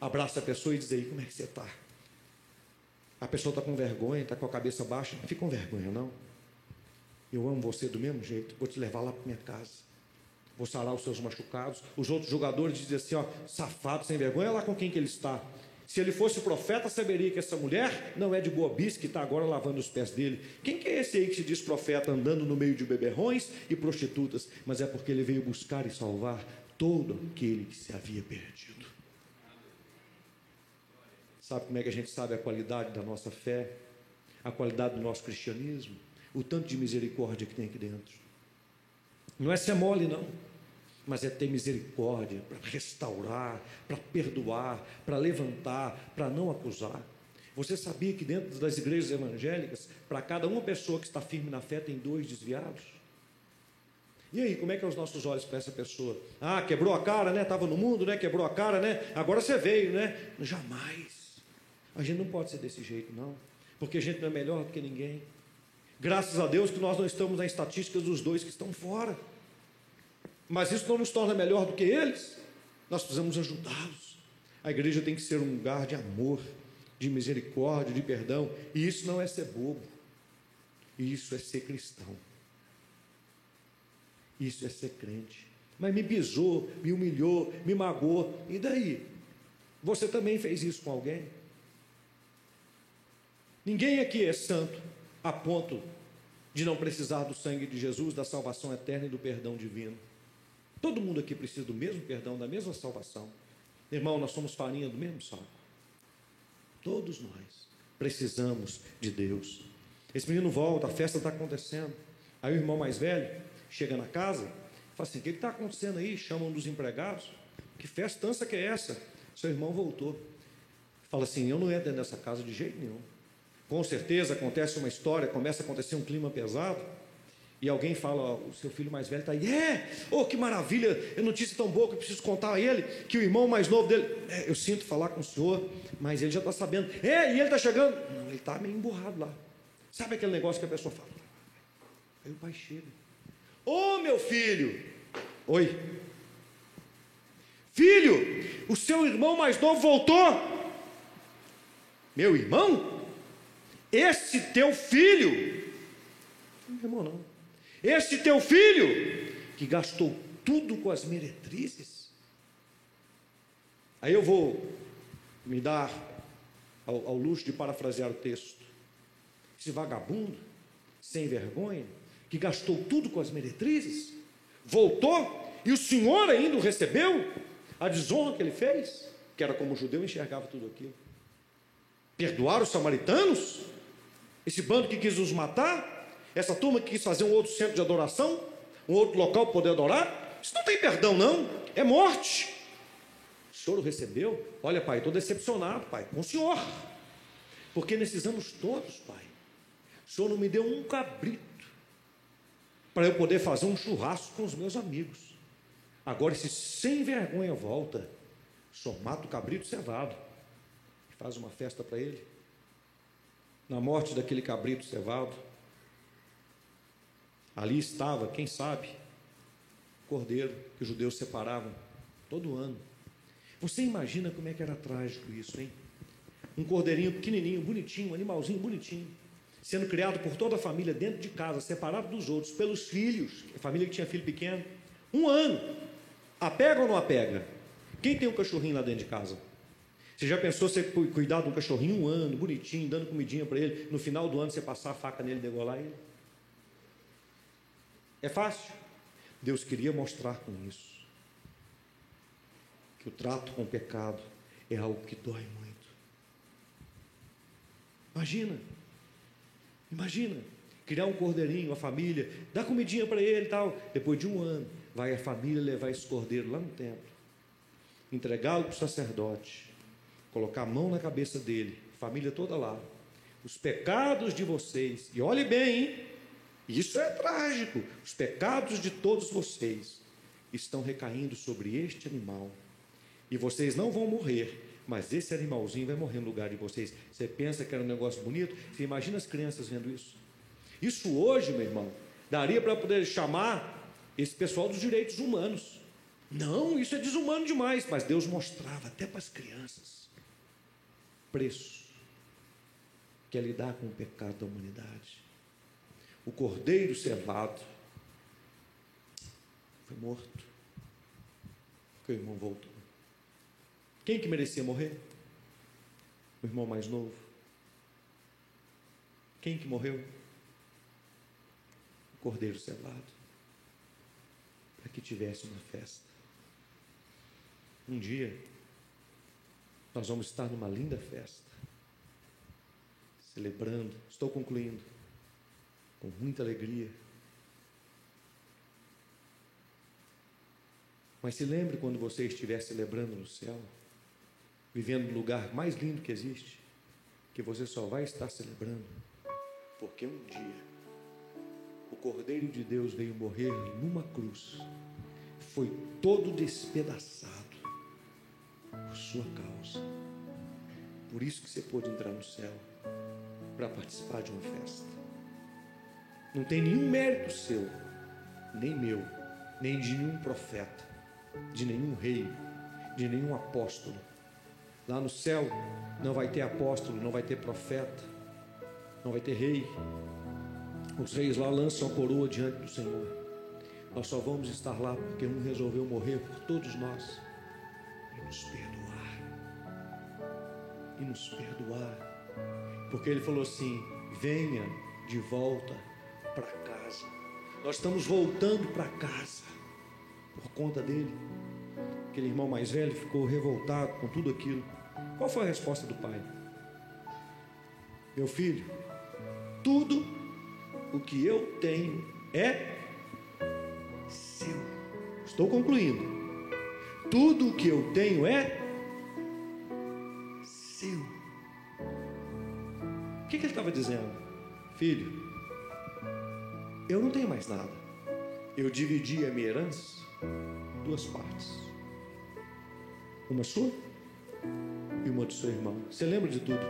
abraça a pessoa e diz aí, como é que você está? A pessoa está com vergonha, está com a cabeça baixa, não fica com vergonha não. Eu amo você do mesmo jeito, vou te levar lá para minha casa vou sarar os seus machucados. Os outros jogadores dizem assim: ó, safado, sem vergonha, lá com quem que ele está. Se ele fosse profeta, saberia que essa mulher não é de boa bis que está agora lavando os pés dele. Quem que é esse aí que se diz profeta andando no meio de beberrões e prostitutas? Mas é porque ele veio buscar e salvar todo aquele que se havia perdido. Sabe como é que a gente sabe a qualidade da nossa fé, a qualidade do nosso cristianismo? O tanto de misericórdia que tem aqui dentro. Não é ser mole, não. Mas é ter misericórdia para restaurar, para perdoar, para levantar, para não acusar. Você sabia que dentro das igrejas evangélicas, para cada uma pessoa que está firme na fé, tem dois desviados? E aí, como é que é os nossos olhos para essa pessoa? Ah, quebrou a cara, né? Estava no mundo, né? Quebrou a cara, né? Agora você veio, né? Jamais. A gente não pode ser desse jeito, não. Porque a gente não é melhor do que ninguém. Graças a Deus que nós não estamos nas estatísticas dos dois que estão fora. Mas isso não nos torna melhor do que eles. Nós precisamos ajudá-los. A igreja tem que ser um lugar de amor, de misericórdia, de perdão. E isso não é ser bobo. Isso é ser cristão. Isso é ser crente. Mas me pisou, me humilhou, me magoou. E daí? Você também fez isso com alguém? Ninguém aqui é santo a ponto de não precisar do sangue de Jesus, da salvação eterna e do perdão divino. Todo mundo aqui precisa do mesmo perdão, da mesma salvação. Irmão, nós somos farinha do mesmo saco. Todos nós precisamos de Deus. Esse menino volta, a festa está acontecendo. Aí o irmão mais velho chega na casa, fala assim: O que está acontecendo aí? Chamam um dos empregados. Que festança que é essa? Seu irmão voltou. Fala assim: Eu não entro dessa casa de jeito nenhum. Com certeza acontece uma história, começa a acontecer um clima pesado. E alguém fala, o seu filho mais velho está aí, é, oh que maravilha, é notícia tão boa que eu preciso contar a ele, que o irmão mais novo dele, é, eu sinto falar com o senhor, mas ele já está sabendo, é, e ele está chegando, não, ele está meio emburrado lá, sabe aquele negócio que a pessoa fala, aí o pai chega, ô oh, meu filho, oi, filho, o seu irmão mais novo voltou, meu irmão, esse teu filho, não irmão não, este teu filho, que gastou tudo com as meretrizes. Aí eu vou me dar ao, ao luxo de parafrasear o texto. Esse vagabundo, sem vergonha, que gastou tudo com as meretrizes, voltou e o Senhor ainda o recebeu, a desonra que ele fez, que era como o judeu enxergava tudo aquilo. Perdoar os samaritanos, esse bando que quis os matar, essa turma quis fazer um outro centro de adoração, um outro local para poder adorar, isso não tem perdão, não, é morte. O senhor o recebeu? Olha, pai, estou decepcionado, pai, com o senhor, porque nesses anos todos, pai, o senhor não me deu um cabrito para eu poder fazer um churrasco com os meus amigos. Agora, esse sem vergonha volta, senhor mata o cabrito cevado e faz uma festa para ele. Na morte daquele cabrito cevado, Ali estava, quem sabe, cordeiro que os judeus separavam todo ano. Você imagina como é que era trágico isso, hein? Um cordeirinho pequenininho, bonitinho, um animalzinho bonitinho, sendo criado por toda a família dentro de casa, separado dos outros, pelos filhos, a família que tinha filho pequeno. Um ano. Apega ou não apega? Quem tem um cachorrinho lá dentro de casa? Você já pensou você cuidar de um cachorrinho um ano, bonitinho, dando comidinha para ele, no final do ano você passar a faca nele e degolar ele? É fácil? Deus queria mostrar com isso que o trato com o pecado é algo que dói muito. Imagina, imagina, criar um cordeirinho, a família, dar comidinha para ele e tal. Depois de um ano, vai a família levar esse cordeiro lá no templo, entregá-lo para o sacerdote, colocar a mão na cabeça dele, família toda lá. Os pecados de vocês, e olhe bem, hein? Isso é trágico. Os pecados de todos vocês estão recaindo sobre este animal. E vocês não vão morrer, mas esse animalzinho vai morrer no lugar de vocês. Você pensa que era um negócio bonito? Você imagina as crianças vendo isso? Isso hoje, meu irmão, daria para poder chamar esse pessoal dos direitos humanos. Não, isso é desumano demais. Mas Deus mostrava até para as crianças preço que é lidar com o pecado da humanidade o cordeiro cevado, foi morto. Porque o irmão voltou. Quem que merecia morrer? O irmão mais novo. Quem que morreu? O cordeiro cevado. Para que tivesse uma festa. Um dia, nós vamos estar numa linda festa, celebrando. Estou concluindo com muita alegria. Mas se lembre quando você estiver celebrando no céu, vivendo no lugar mais lindo que existe, que você só vai estar celebrando, porque um dia o Cordeiro de Deus veio morrer numa cruz, foi todo despedaçado por sua causa. Por isso que você pôde entrar no céu para participar de uma festa. Não tem nenhum mérito seu, nem meu, nem de nenhum profeta, de nenhum rei, de nenhum apóstolo. Lá no céu não vai ter apóstolo, não vai ter profeta, não vai ter rei. Os reis lá lançam a coroa diante do Senhor. Nós só vamos estar lá porque um resolveu morrer por todos nós e nos perdoar. E nos perdoar. Porque ele falou assim: venha de volta para casa. Nós estamos voltando para casa por conta dele. Aquele irmão mais velho ficou revoltado com tudo aquilo. Qual foi a resposta do pai? Meu filho, tudo o que eu tenho é seu. Estou concluindo. Tudo o que eu tenho é seu. O que, que ele estava dizendo? Filho, eu não tenho mais nada. Eu dividi a minha herança duas partes. Uma sua e uma do seu irmão. Você lembra de tudo?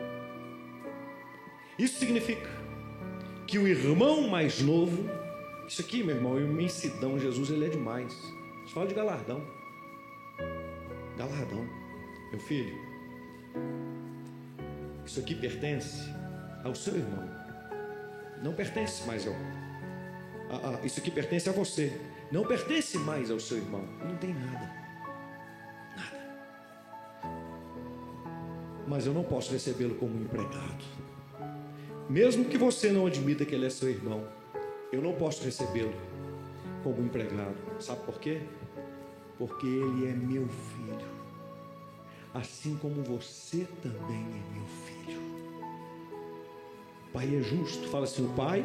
Isso significa que o irmão mais novo, isso aqui, meu irmão, imensidão, Jesus, ele é demais. A gente fala de galardão. Galardão. Meu filho, isso aqui pertence ao seu irmão. Não pertence mais ao. A, a, isso aqui pertence a você. Não pertence mais ao seu irmão. Não tem nada. Nada. Mas eu não posso recebê-lo como empregado. Mesmo que você não admita que ele é seu irmão, eu não posso recebê-lo como empregado. Sabe por quê? Porque ele é meu filho. Assim como você também é meu filho. O pai é justo. Fala assim: o pai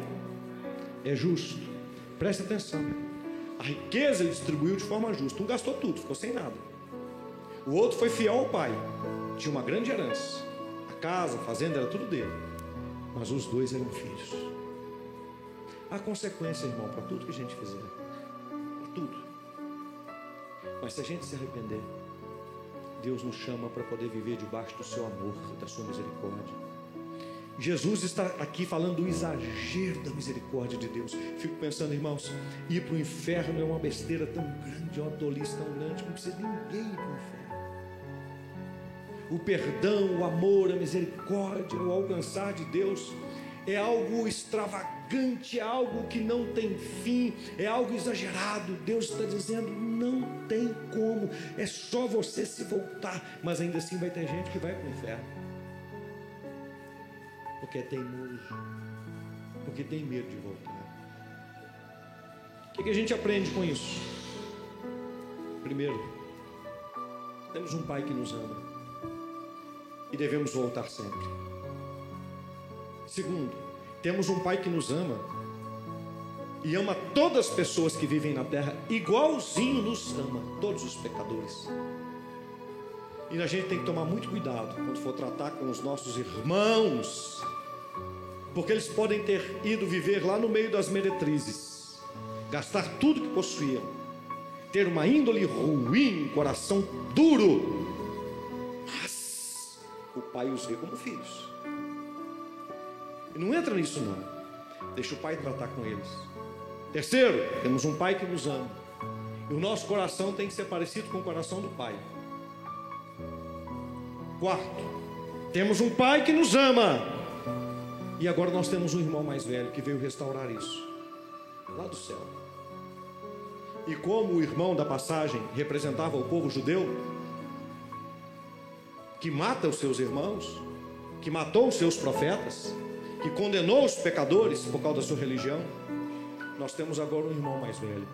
é justo. Presta atenção. A riqueza ele distribuiu de forma justa. Um gastou tudo, ficou sem nada. O outro foi fiel ao pai. Tinha uma grande herança. A casa, a fazenda, era tudo dele mas os dois eram filhos. Há consequência, irmão, para tudo que a gente fizer. Para tudo. Mas se a gente se arrepender, Deus nos chama para poder viver debaixo do seu amor da sua misericórdia. Jesus está aqui falando do exagero da misericórdia de Deus. Fico pensando, irmãos, ir para o inferno é uma besteira tão grande, é uma tolice tão grande, não precisa ninguém ir para o inferno o perdão, o amor, a misericórdia, o alcançar de Deus é algo extravagante, é algo que não tem fim, é algo exagerado. Deus está dizendo: não tem como, é só você se voltar. Mas ainda assim vai ter gente que vai para o inferno, porque é teimoso, porque tem medo de voltar. O que a gente aprende com isso? Primeiro, temos um Pai que nos ama e devemos voltar sempre. Segundo, temos um Pai que nos ama e ama todas as pessoas que vivem na terra, igualzinho nos ama, todos os pecadores. E a gente tem que tomar muito cuidado quando for tratar com os nossos irmãos, porque eles podem ter ido viver lá no meio das meretrizes, gastar tudo que possuíam, ter uma índole ruim, coração duro, o pai os vê como filhos. E não entra nisso não. Deixa o pai tratar com eles. Terceiro, temos um pai que nos ama. E o nosso coração tem que ser parecido com o coração do pai. Quarto, temos um pai que nos ama. E agora nós temos um irmão mais velho que veio restaurar isso. Lá do céu. E como o irmão da passagem representava o povo judeu, que mata os seus irmãos, que matou os seus profetas, que condenou os pecadores por causa da sua religião, nós temos agora um irmão mais velho,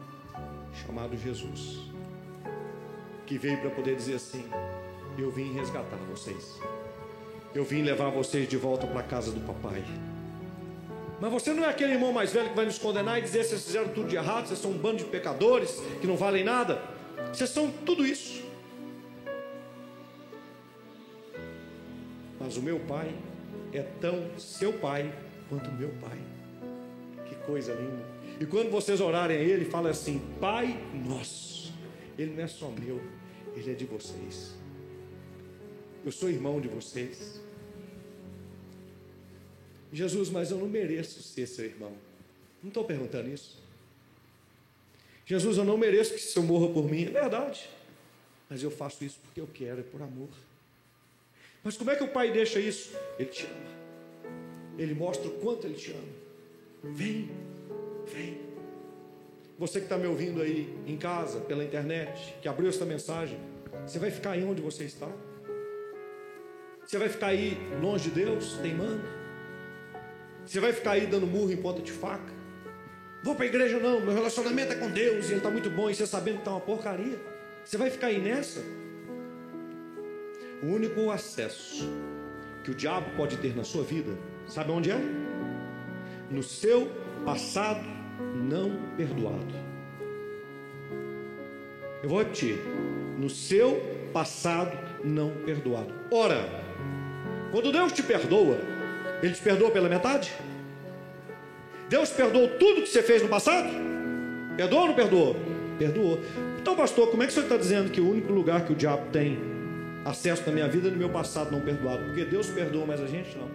chamado Jesus, que veio para poder dizer assim: Eu vim resgatar vocês, eu vim levar vocês de volta para a casa do papai. Mas você não é aquele irmão mais velho que vai nos condenar e dizer vocês fizeram tudo de errado, vocês são um bando de pecadores que não valem nada. Vocês são tudo isso. Mas o meu pai é tão seu pai quanto meu pai. Que coisa linda. E quando vocês orarem a ele, fala assim: Pai nosso. Ele não é só meu, ele é de vocês. Eu sou irmão de vocês. Jesus, mas eu não mereço ser seu irmão. Não estou perguntando isso. Jesus, eu não mereço que o Senhor morra por mim. É verdade. Mas eu faço isso porque eu quero, é por amor. Mas como é que o pai deixa isso? Ele te ama. Ele mostra o quanto ele te ama. Vem, vem. Você que está me ouvindo aí em casa, pela internet, que abriu essa mensagem, você vai ficar aí onde você está? Você vai ficar aí longe de Deus, teimando? Você vai ficar aí dando murro em ponta de faca? Vou para a igreja não, meu relacionamento é com Deus e ele está muito bom e você sabendo que está uma porcaria. Você vai ficar aí nessa? O único acesso que o diabo pode ter na sua vida Sabe onde é? No seu passado não perdoado. Eu vou repetir. No seu passado não perdoado. Ora, quando Deus te perdoa, Ele te perdoa pela metade? Deus perdoou tudo que você fez no passado? Perdoou ou não perdoou? Perdoou. Então, pastor, como é que você está dizendo que o único lugar que o diabo tem acesso na minha vida é no meu passado não perdoado? Porque Deus perdoa, mas a gente não.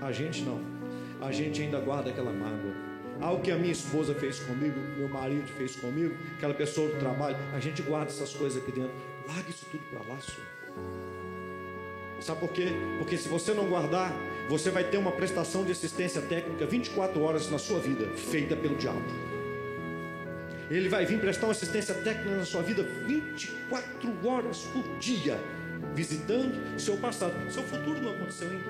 A gente não. A gente ainda guarda aquela mágoa. Algo que a minha esposa fez comigo, meu marido fez comigo, aquela pessoa do trabalho, a gente guarda essas coisas aqui dentro. Larga isso tudo para lá, senhor. Sabe por quê? Porque se você não guardar, você vai ter uma prestação de assistência técnica 24 horas na sua vida, feita pelo diabo. Ele vai vir prestar uma assistência técnica na sua vida 24 horas por dia, visitando seu passado. Seu futuro não aconteceu ainda.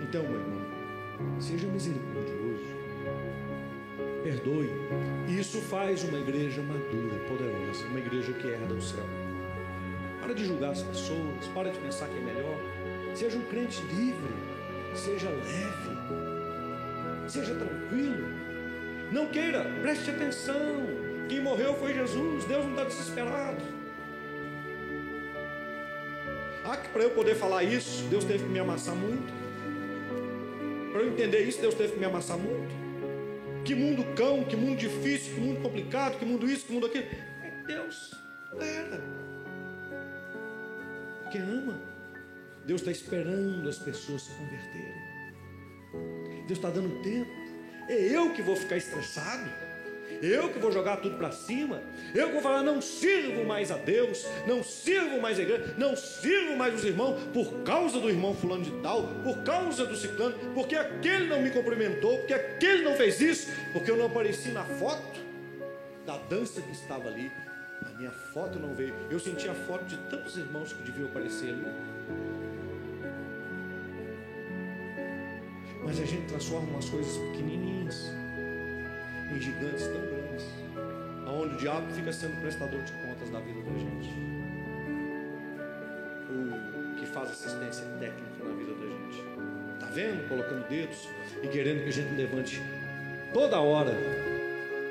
Então, meu irmão, seja misericordioso, perdoe. Isso faz uma igreja madura, poderosa, uma igreja que herda o céu. Para de julgar as pessoas, para de pensar que é melhor. Seja um crente livre, seja leve, seja tranquilo. Não queira, preste atenção. Quem morreu foi Jesus, Deus não está desesperado. Ah, que para eu poder falar isso, Deus teve que me amassar muito. Para eu entender isso, Deus teve que me amassar muito. Que mundo cão, que mundo difícil, que mundo complicado, que mundo isso, que mundo aquilo. É Deus, era. Porque ama. Deus está esperando as pessoas se converterem. Deus está dando tempo. É eu que vou ficar estressado. Eu que vou jogar tudo para cima. Eu que vou falar, não sirvo mais a Deus, não sirvo mais a igreja, não sirvo mais os irmãos por causa do irmão fulano de tal, por causa do ciclano, porque aquele não me cumprimentou, porque aquele não fez isso, porque eu não apareci na foto da dança que estava ali. Minha foto não veio. Eu senti a foto de tantos irmãos que deviam aparecer ali. Mas a gente transforma umas coisas pequenininhas em gigantes tão grandes, aonde o diabo fica sendo prestador de contas da vida da gente, o que faz assistência técnica na vida da gente, tá vendo? Colocando dedos e querendo que a gente levante toda hora.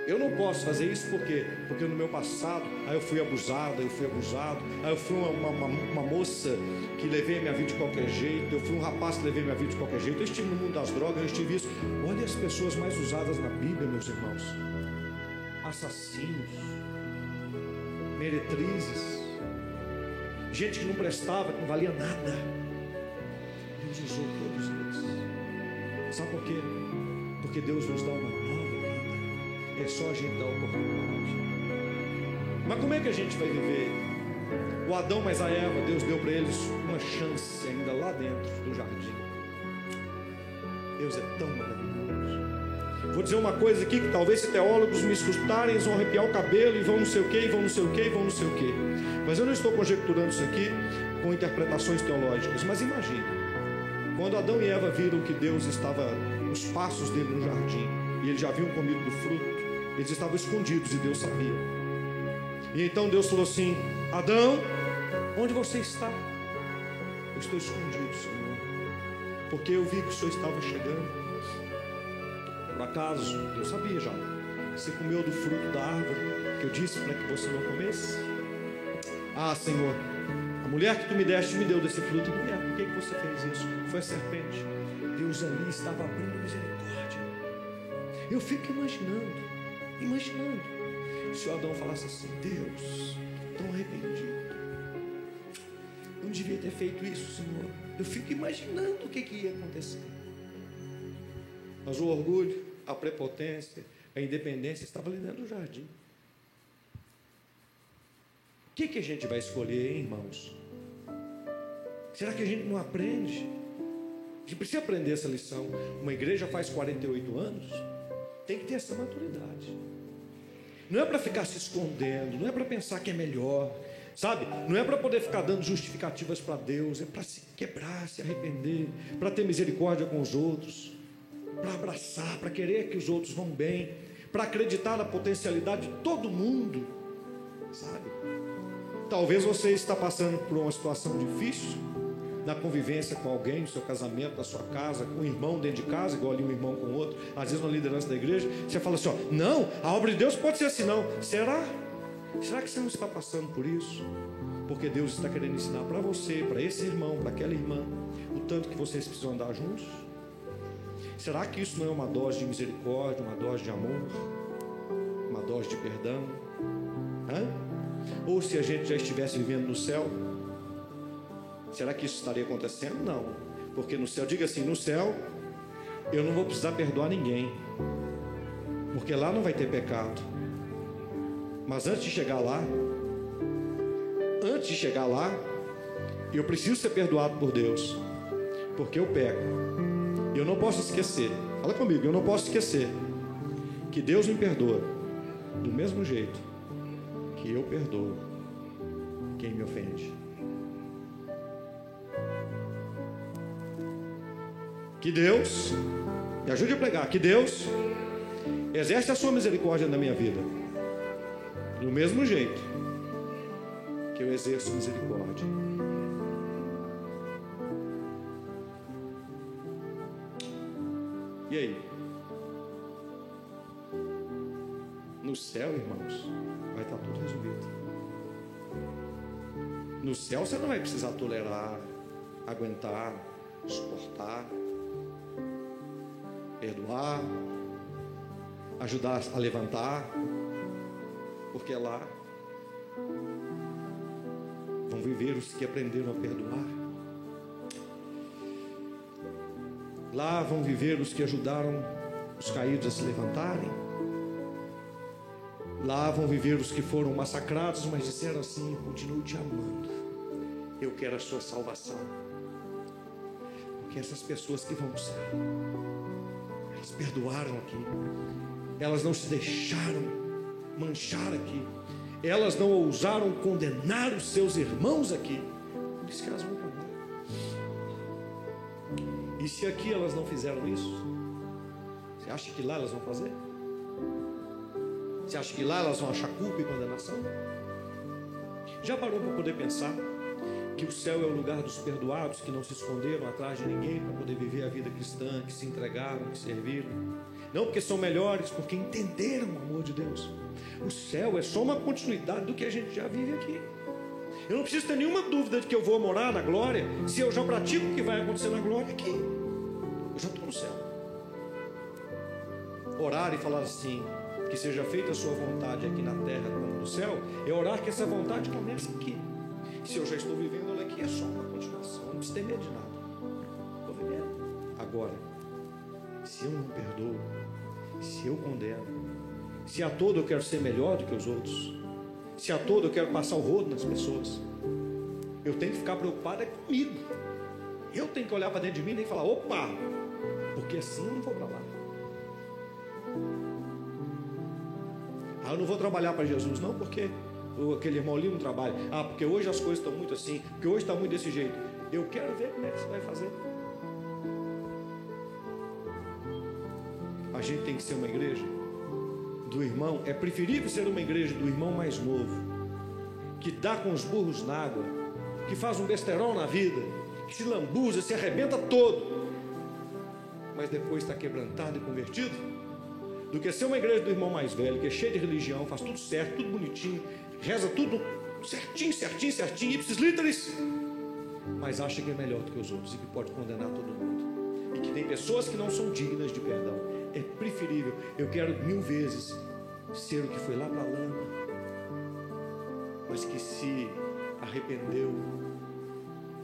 Eu não posso fazer isso porque porque no meu passado aí eu fui abusado, eu fui abusado, aí eu fui uma, uma, uma moça que levei minha vida de qualquer jeito, eu fui um rapaz que levei minha vida de qualquer jeito, eu estive no mundo das drogas, eu estive isso. Olha as pessoas mais usadas na Bíblia, meus irmãos: assassinos, meretrizes, gente que não prestava, que não valia nada. Deus usou todos eles. Sabe por quê? Porque Deus nos dá uma. É só a gente dar oportunidade. Mas como é que a gente vai viver? O Adão mais a Eva, Deus deu para eles uma chance ainda lá dentro do jardim. Deus é tão maravilhoso. Vou dizer uma coisa aqui que talvez se teólogos me escutarem, eles vão arrepiar o cabelo e vão não sei o que, vão não sei o que, vão não sei o que. Mas eu não estou conjecturando isso aqui com interpretações teológicas. Mas imagine, quando Adão e Eva viram que Deus estava nos passos dele no jardim, e eles já haviam comido do fruto, eles estavam escondidos e Deus sabia. E então Deus falou assim: Adão, onde você está? Eu estou escondido, Senhor, porque eu vi que o Senhor estava chegando. Por acaso, Deus sabia já. Você comeu do fruto da árvore que eu disse para que você não comesse? Ah, Senhor, a mulher que tu me deste me deu desse fruto. Mulher, por que, que você fez isso? Foi a serpente. Deus ali estava abrindo misericórdia. Eu fico imaginando, imaginando. Se o Adão falasse assim, Deus, tão arrependido. Não devia ter feito isso, Senhor. Eu fico imaginando o que, que ia acontecer. Mas o orgulho, a prepotência, a independência estava ali dentro do jardim. O que, que a gente vai escolher, hein, irmãos? Será que a gente não aprende? A gente precisa aprender essa lição. Uma igreja faz 48 anos, tem que ter essa maturidade. Não é para ficar se escondendo, não é para pensar que é melhor, sabe? Não é para poder ficar dando justificativas para Deus, é para se quebrar, se arrepender, para ter misericórdia com os outros, para abraçar, para querer que os outros vão bem, para acreditar na potencialidade de todo mundo, sabe? Talvez você está passando por uma situação difícil, na convivência com alguém, no seu casamento, na sua casa, com um irmão dentro de casa, igual ali um irmão com outro, às vezes na liderança da igreja, você fala assim: ó, não, a obra de Deus pode ser assim, não. Será? Será que você não está passando por isso? Porque Deus está querendo ensinar para você, para esse irmão, para aquela irmã, o tanto que vocês precisam andar juntos? Será que isso não é uma dose de misericórdia, uma dose de amor, uma dose de perdão? Hã? Ou se a gente já estivesse vivendo no céu, será que isso estaria acontecendo? Não, porque no céu, diga assim: no céu, eu não vou precisar perdoar ninguém, porque lá não vai ter pecado. Mas antes de chegar lá, antes de chegar lá, eu preciso ser perdoado por Deus, porque eu peco. Eu não posso esquecer, fala comigo, eu não posso esquecer que Deus me perdoa do mesmo jeito que eu perdoo quem me ofende. Que Deus, me ajude a pregar, que Deus exerce a sua misericórdia na minha vida, do mesmo jeito que eu exerço misericórdia. E aí? No céu, irmãos, vai estar tudo resolvido. No céu você não vai precisar tolerar, aguentar, suportar, perdoar, ajudar a levantar, porque lá vão viver os que aprenderam a perdoar. Lá vão viver os que ajudaram os caídos a se levantarem. Lá vão viver os que foram massacrados, mas disseram assim: continuo te amando. Eu quero a sua salvação. Porque essas pessoas que vão céu, elas perdoaram aqui, elas não se deixaram manchar aqui, elas não ousaram condenar os seus irmãos aqui, por isso que elas vão para E se aqui elas não fizeram isso, você acha que lá elas vão fazer? Você acha que lá elas vão achar culpa e condenação? Já parou para poder pensar que o céu é o lugar dos perdoados que não se esconderam atrás de ninguém para poder viver a vida cristã, que se entregaram, que serviram? Não porque são melhores, porque entenderam o amor de Deus. O céu é só uma continuidade do que a gente já vive aqui. Eu não preciso ter nenhuma dúvida de que eu vou morar na glória se eu já pratico o que vai acontecer na glória aqui. Eu já estou no céu. Orar e falar assim: que seja feita a sua vontade aqui na terra como no céu, é orar que essa vontade comece aqui. Se eu já estou vivendo aqui, é só uma continuação, não precisa ter medo de nada. Estou vivendo. Agora, se eu não perdoo, se eu condeno, se a todo eu quero ser melhor do que os outros, se a todo eu quero passar o rodo nas pessoas, eu tenho que ficar preocupado é comigo. Eu tenho que olhar para dentro de mim e falar, opa, porque assim eu não vou para lá. Ah, eu não vou trabalhar para Jesus, não, porque aquele irmão ali não trabalha. Ah, porque hoje as coisas estão muito assim, porque hoje está muito desse jeito. Eu quero ver como é que você vai fazer. A gente tem que ser uma igreja do irmão. É preferível ser uma igreja do irmão mais novo, que dá com os burros na água, que faz um besterol na vida, que se lambuza, se arrebenta todo, mas depois está quebrantado e convertido do que ser uma igreja do irmão mais velho, que é cheio de religião, faz tudo certo, tudo bonitinho, reza tudo certinho, certinho, certinho, ipsis literis, mas acha que é melhor do que os outros e que pode condenar todo mundo. E que tem pessoas que não são dignas de perdão. É preferível, eu quero mil vezes ser o que foi lá para lama, mas que se arrependeu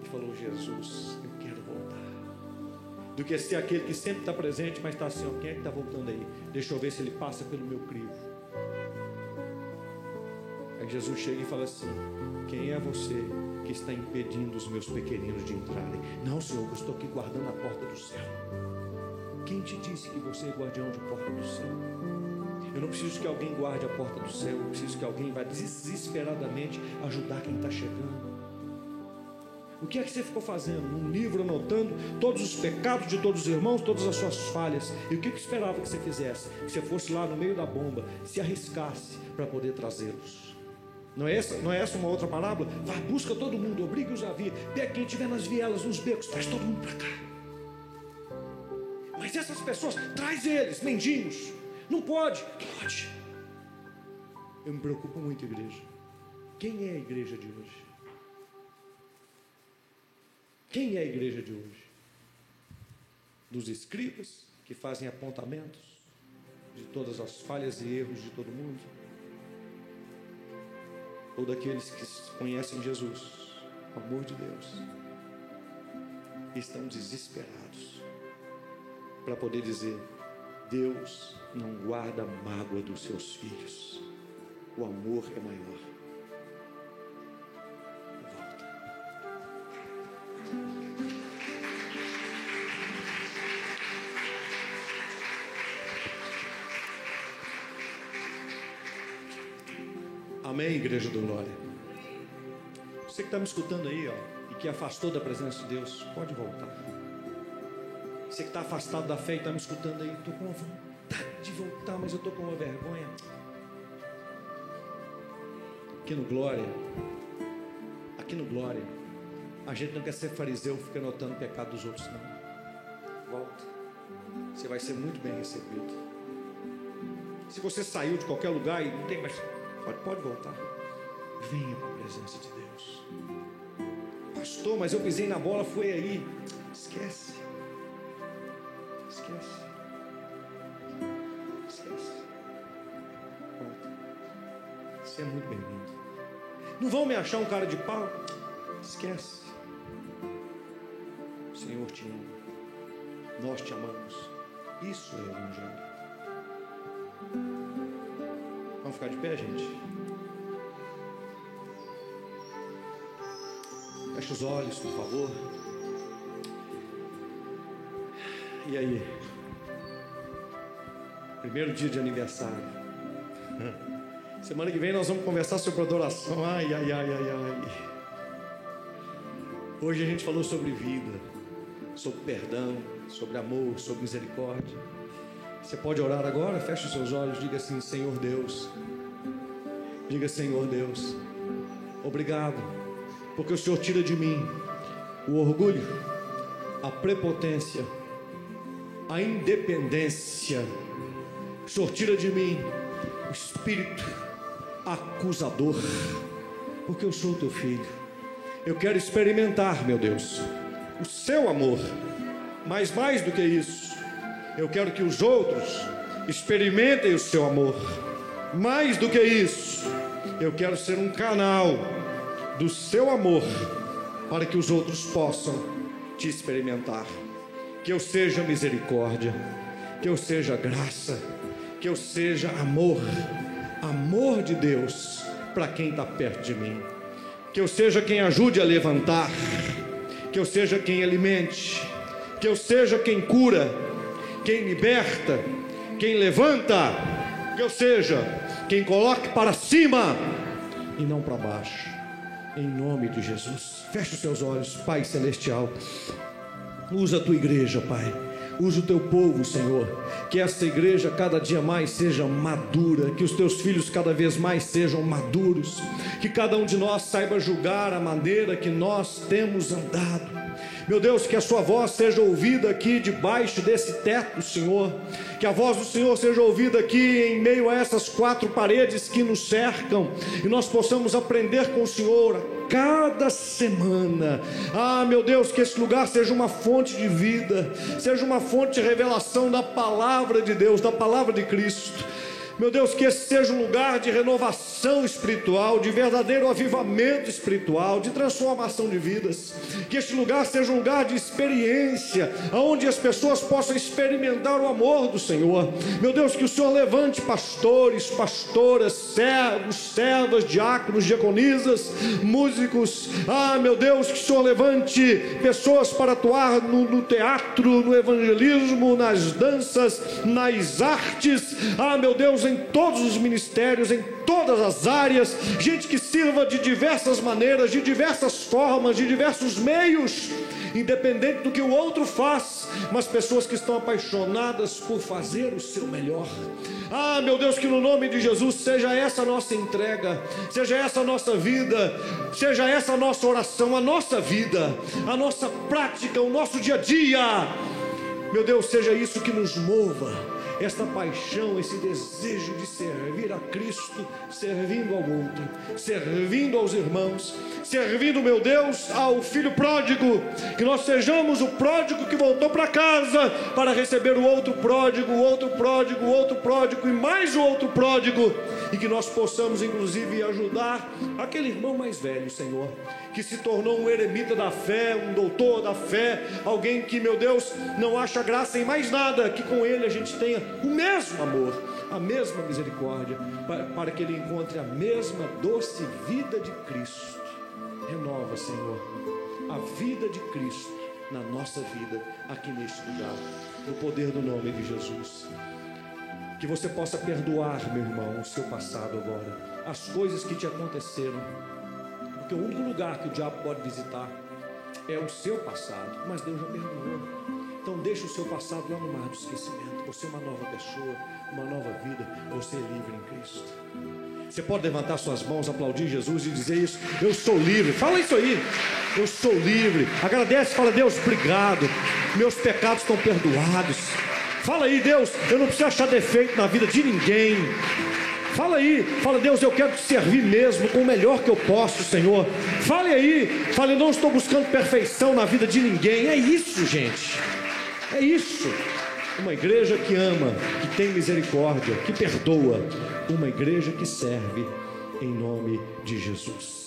e falou: Jesus, eu quero voltar do que ser aquele que sempre está presente, mas está assim: ó, quem é que está voltando aí? Deixa eu ver se ele passa pelo meu crivo. Aí Jesus chega e fala assim: Quem é você que está impedindo os meus pequeninos de entrarem? Não, Senhor, eu estou aqui guardando a porta do céu. Quem te disse que você é guardião de porta do céu? Eu não preciso que alguém guarde a porta do céu, eu preciso que alguém vá desesperadamente ajudar quem está chegando. O que é que você ficou fazendo? Um livro anotando todos os pecados de todos os irmãos, todas as suas falhas. E o que, que esperava que você fizesse? Que você fosse lá no meio da bomba, se arriscasse para poder trazê-los. Não é, essa, não é essa uma outra parábola? Vá, busca todo mundo, obrigue-os a vir. Pega quem estiver nas vielas, nos becos, traz todo mundo para cá. Mas essas pessoas, traz eles, mendigos. Não pode? Pode. Eu me preocupo muito, igreja. Quem é a igreja de hoje? Quem é a igreja de hoje? Dos escribas que fazem apontamentos de todas as falhas e erros de todo mundo? Ou daqueles que conhecem Jesus, o amor de Deus, estão desesperados para poder dizer: Deus não guarda mágoa dos seus filhos, o amor é maior. Me escutando aí, ó, e que afastou da presença de Deus, pode voltar. Você que está afastado da fé e está me escutando aí, estou com uma vontade de voltar, mas eu estou com uma vergonha. Aqui no Glória, aqui no Glória, a gente não quer ser fariseu, fica notando o pecado dos outros, não. Volta. Você vai ser muito bem recebido. Se você saiu de qualquer lugar e não tem mais Pode, pode voltar. Venha para a presença de Deus. Pastor, mas eu pisei na bola, foi aí. Esquece. Esquece. Esquece. Volta. Você é muito bem-vindo. Não vão me achar um cara de pau? Esquece. Feche os olhos, por favor. E aí? Primeiro dia de aniversário. [LAUGHS] Semana que vem nós vamos conversar sobre adoração. Ai, ai, ai, ai, ai. Hoje a gente falou sobre vida, sobre perdão, sobre amor, sobre misericórdia. Você pode orar agora? Feche os seus olhos, diga assim: Senhor Deus. Diga, Senhor Deus, obrigado, porque o Senhor tira de mim o orgulho, a prepotência, a independência. O Senhor tira de mim o espírito acusador, porque eu sou teu filho. Eu quero experimentar, meu Deus, o seu amor, mas mais do que isso, eu quero que os outros experimentem o seu amor. Mais do que isso, eu quero ser um canal do seu amor para que os outros possam te experimentar. Que eu seja misericórdia, que eu seja graça, que eu seja amor, amor de Deus para quem está perto de mim. Que eu seja quem ajude a levantar, que eu seja quem alimente, que eu seja quem cura quem liberta, quem levanta, que eu seja quem coloque para cima e não para baixo. Em nome de Jesus. Feche os seus olhos, Pai celestial. Usa a tua igreja, Pai. Usa o teu povo, Senhor. Que essa igreja cada dia mais seja madura, que os teus filhos cada vez mais sejam maduros, que cada um de nós saiba julgar a maneira que nós temos andado meu Deus, que a sua voz seja ouvida aqui debaixo desse teto, Senhor. Que a voz do Senhor seja ouvida aqui em meio a essas quatro paredes que nos cercam e nós possamos aprender com o Senhor cada semana. Ah, meu Deus, que esse lugar seja uma fonte de vida, seja uma fonte de revelação da palavra de Deus, da palavra de Cristo. Meu Deus, que esse seja um lugar de renovação espiritual, de verdadeiro avivamento espiritual, de transformação de vidas. Que este lugar seja um lugar de experiência, onde as pessoas possam experimentar o amor do Senhor. Meu Deus, que o Senhor levante pastores, pastoras, servos, servas, diáconos, diaconisas, músicos. Ah, meu Deus, que o Senhor levante pessoas para atuar no, no teatro, no evangelismo, nas danças, nas artes. Ah, meu Deus, em todos os ministérios, em todas as áreas, gente que sirva de diversas maneiras, de diversas formas, de diversos meios, independente do que o outro faz, mas pessoas que estão apaixonadas por fazer o seu melhor. Ah, meu Deus, que no nome de Jesus seja essa a nossa entrega, seja essa a nossa vida, seja essa a nossa oração, a nossa vida, a nossa prática, o nosso dia a dia. Meu Deus, seja isso que nos mova esta paixão, esse desejo de servir a Cristo, servindo ao outro, servindo aos irmãos, servindo, meu Deus, ao filho pródigo, que nós sejamos o pródigo que voltou para casa para receber o outro pródigo, o outro pródigo, o outro pródigo e mais o outro pródigo, e que nós possamos, inclusive, ajudar aquele irmão mais velho, Senhor, que se tornou um eremita da fé, um doutor da fé, alguém que, meu Deus, não acha graça em mais nada, que com ele a gente tenha o mesmo amor, a mesma misericórdia, para, que ele encontre a mesma doce vida de Cristo. Renova, Senhor, a vida de Cristo na nossa vida, aqui neste lugar, no poder do nome de Jesus. Que você possa perdoar, meu irmão, o seu passado agora, as coisas que te aconteceram, porque o único lugar que o diabo pode visitar é o seu passado, mas Deus já perdoou. Então deixa o seu passado lá no mar do esquecimento. Você é uma nova pessoa, uma nova vida. Você é livre em Cristo. Você pode levantar suas mãos, aplaudir Jesus e dizer isso. Eu sou livre. Fala isso aí. Eu sou livre. Agradece, fala, Deus, obrigado. Meus pecados estão perdoados. Fala aí, Deus, eu não preciso achar defeito na vida de ninguém. Fala aí, fala, Deus, eu quero te servir mesmo com o melhor que eu posso, Senhor. Fale aí, fale, não estou buscando perfeição na vida de ninguém. É isso, gente. É isso. Uma igreja que ama, que tem misericórdia, que perdoa. Uma igreja que serve em nome de Jesus.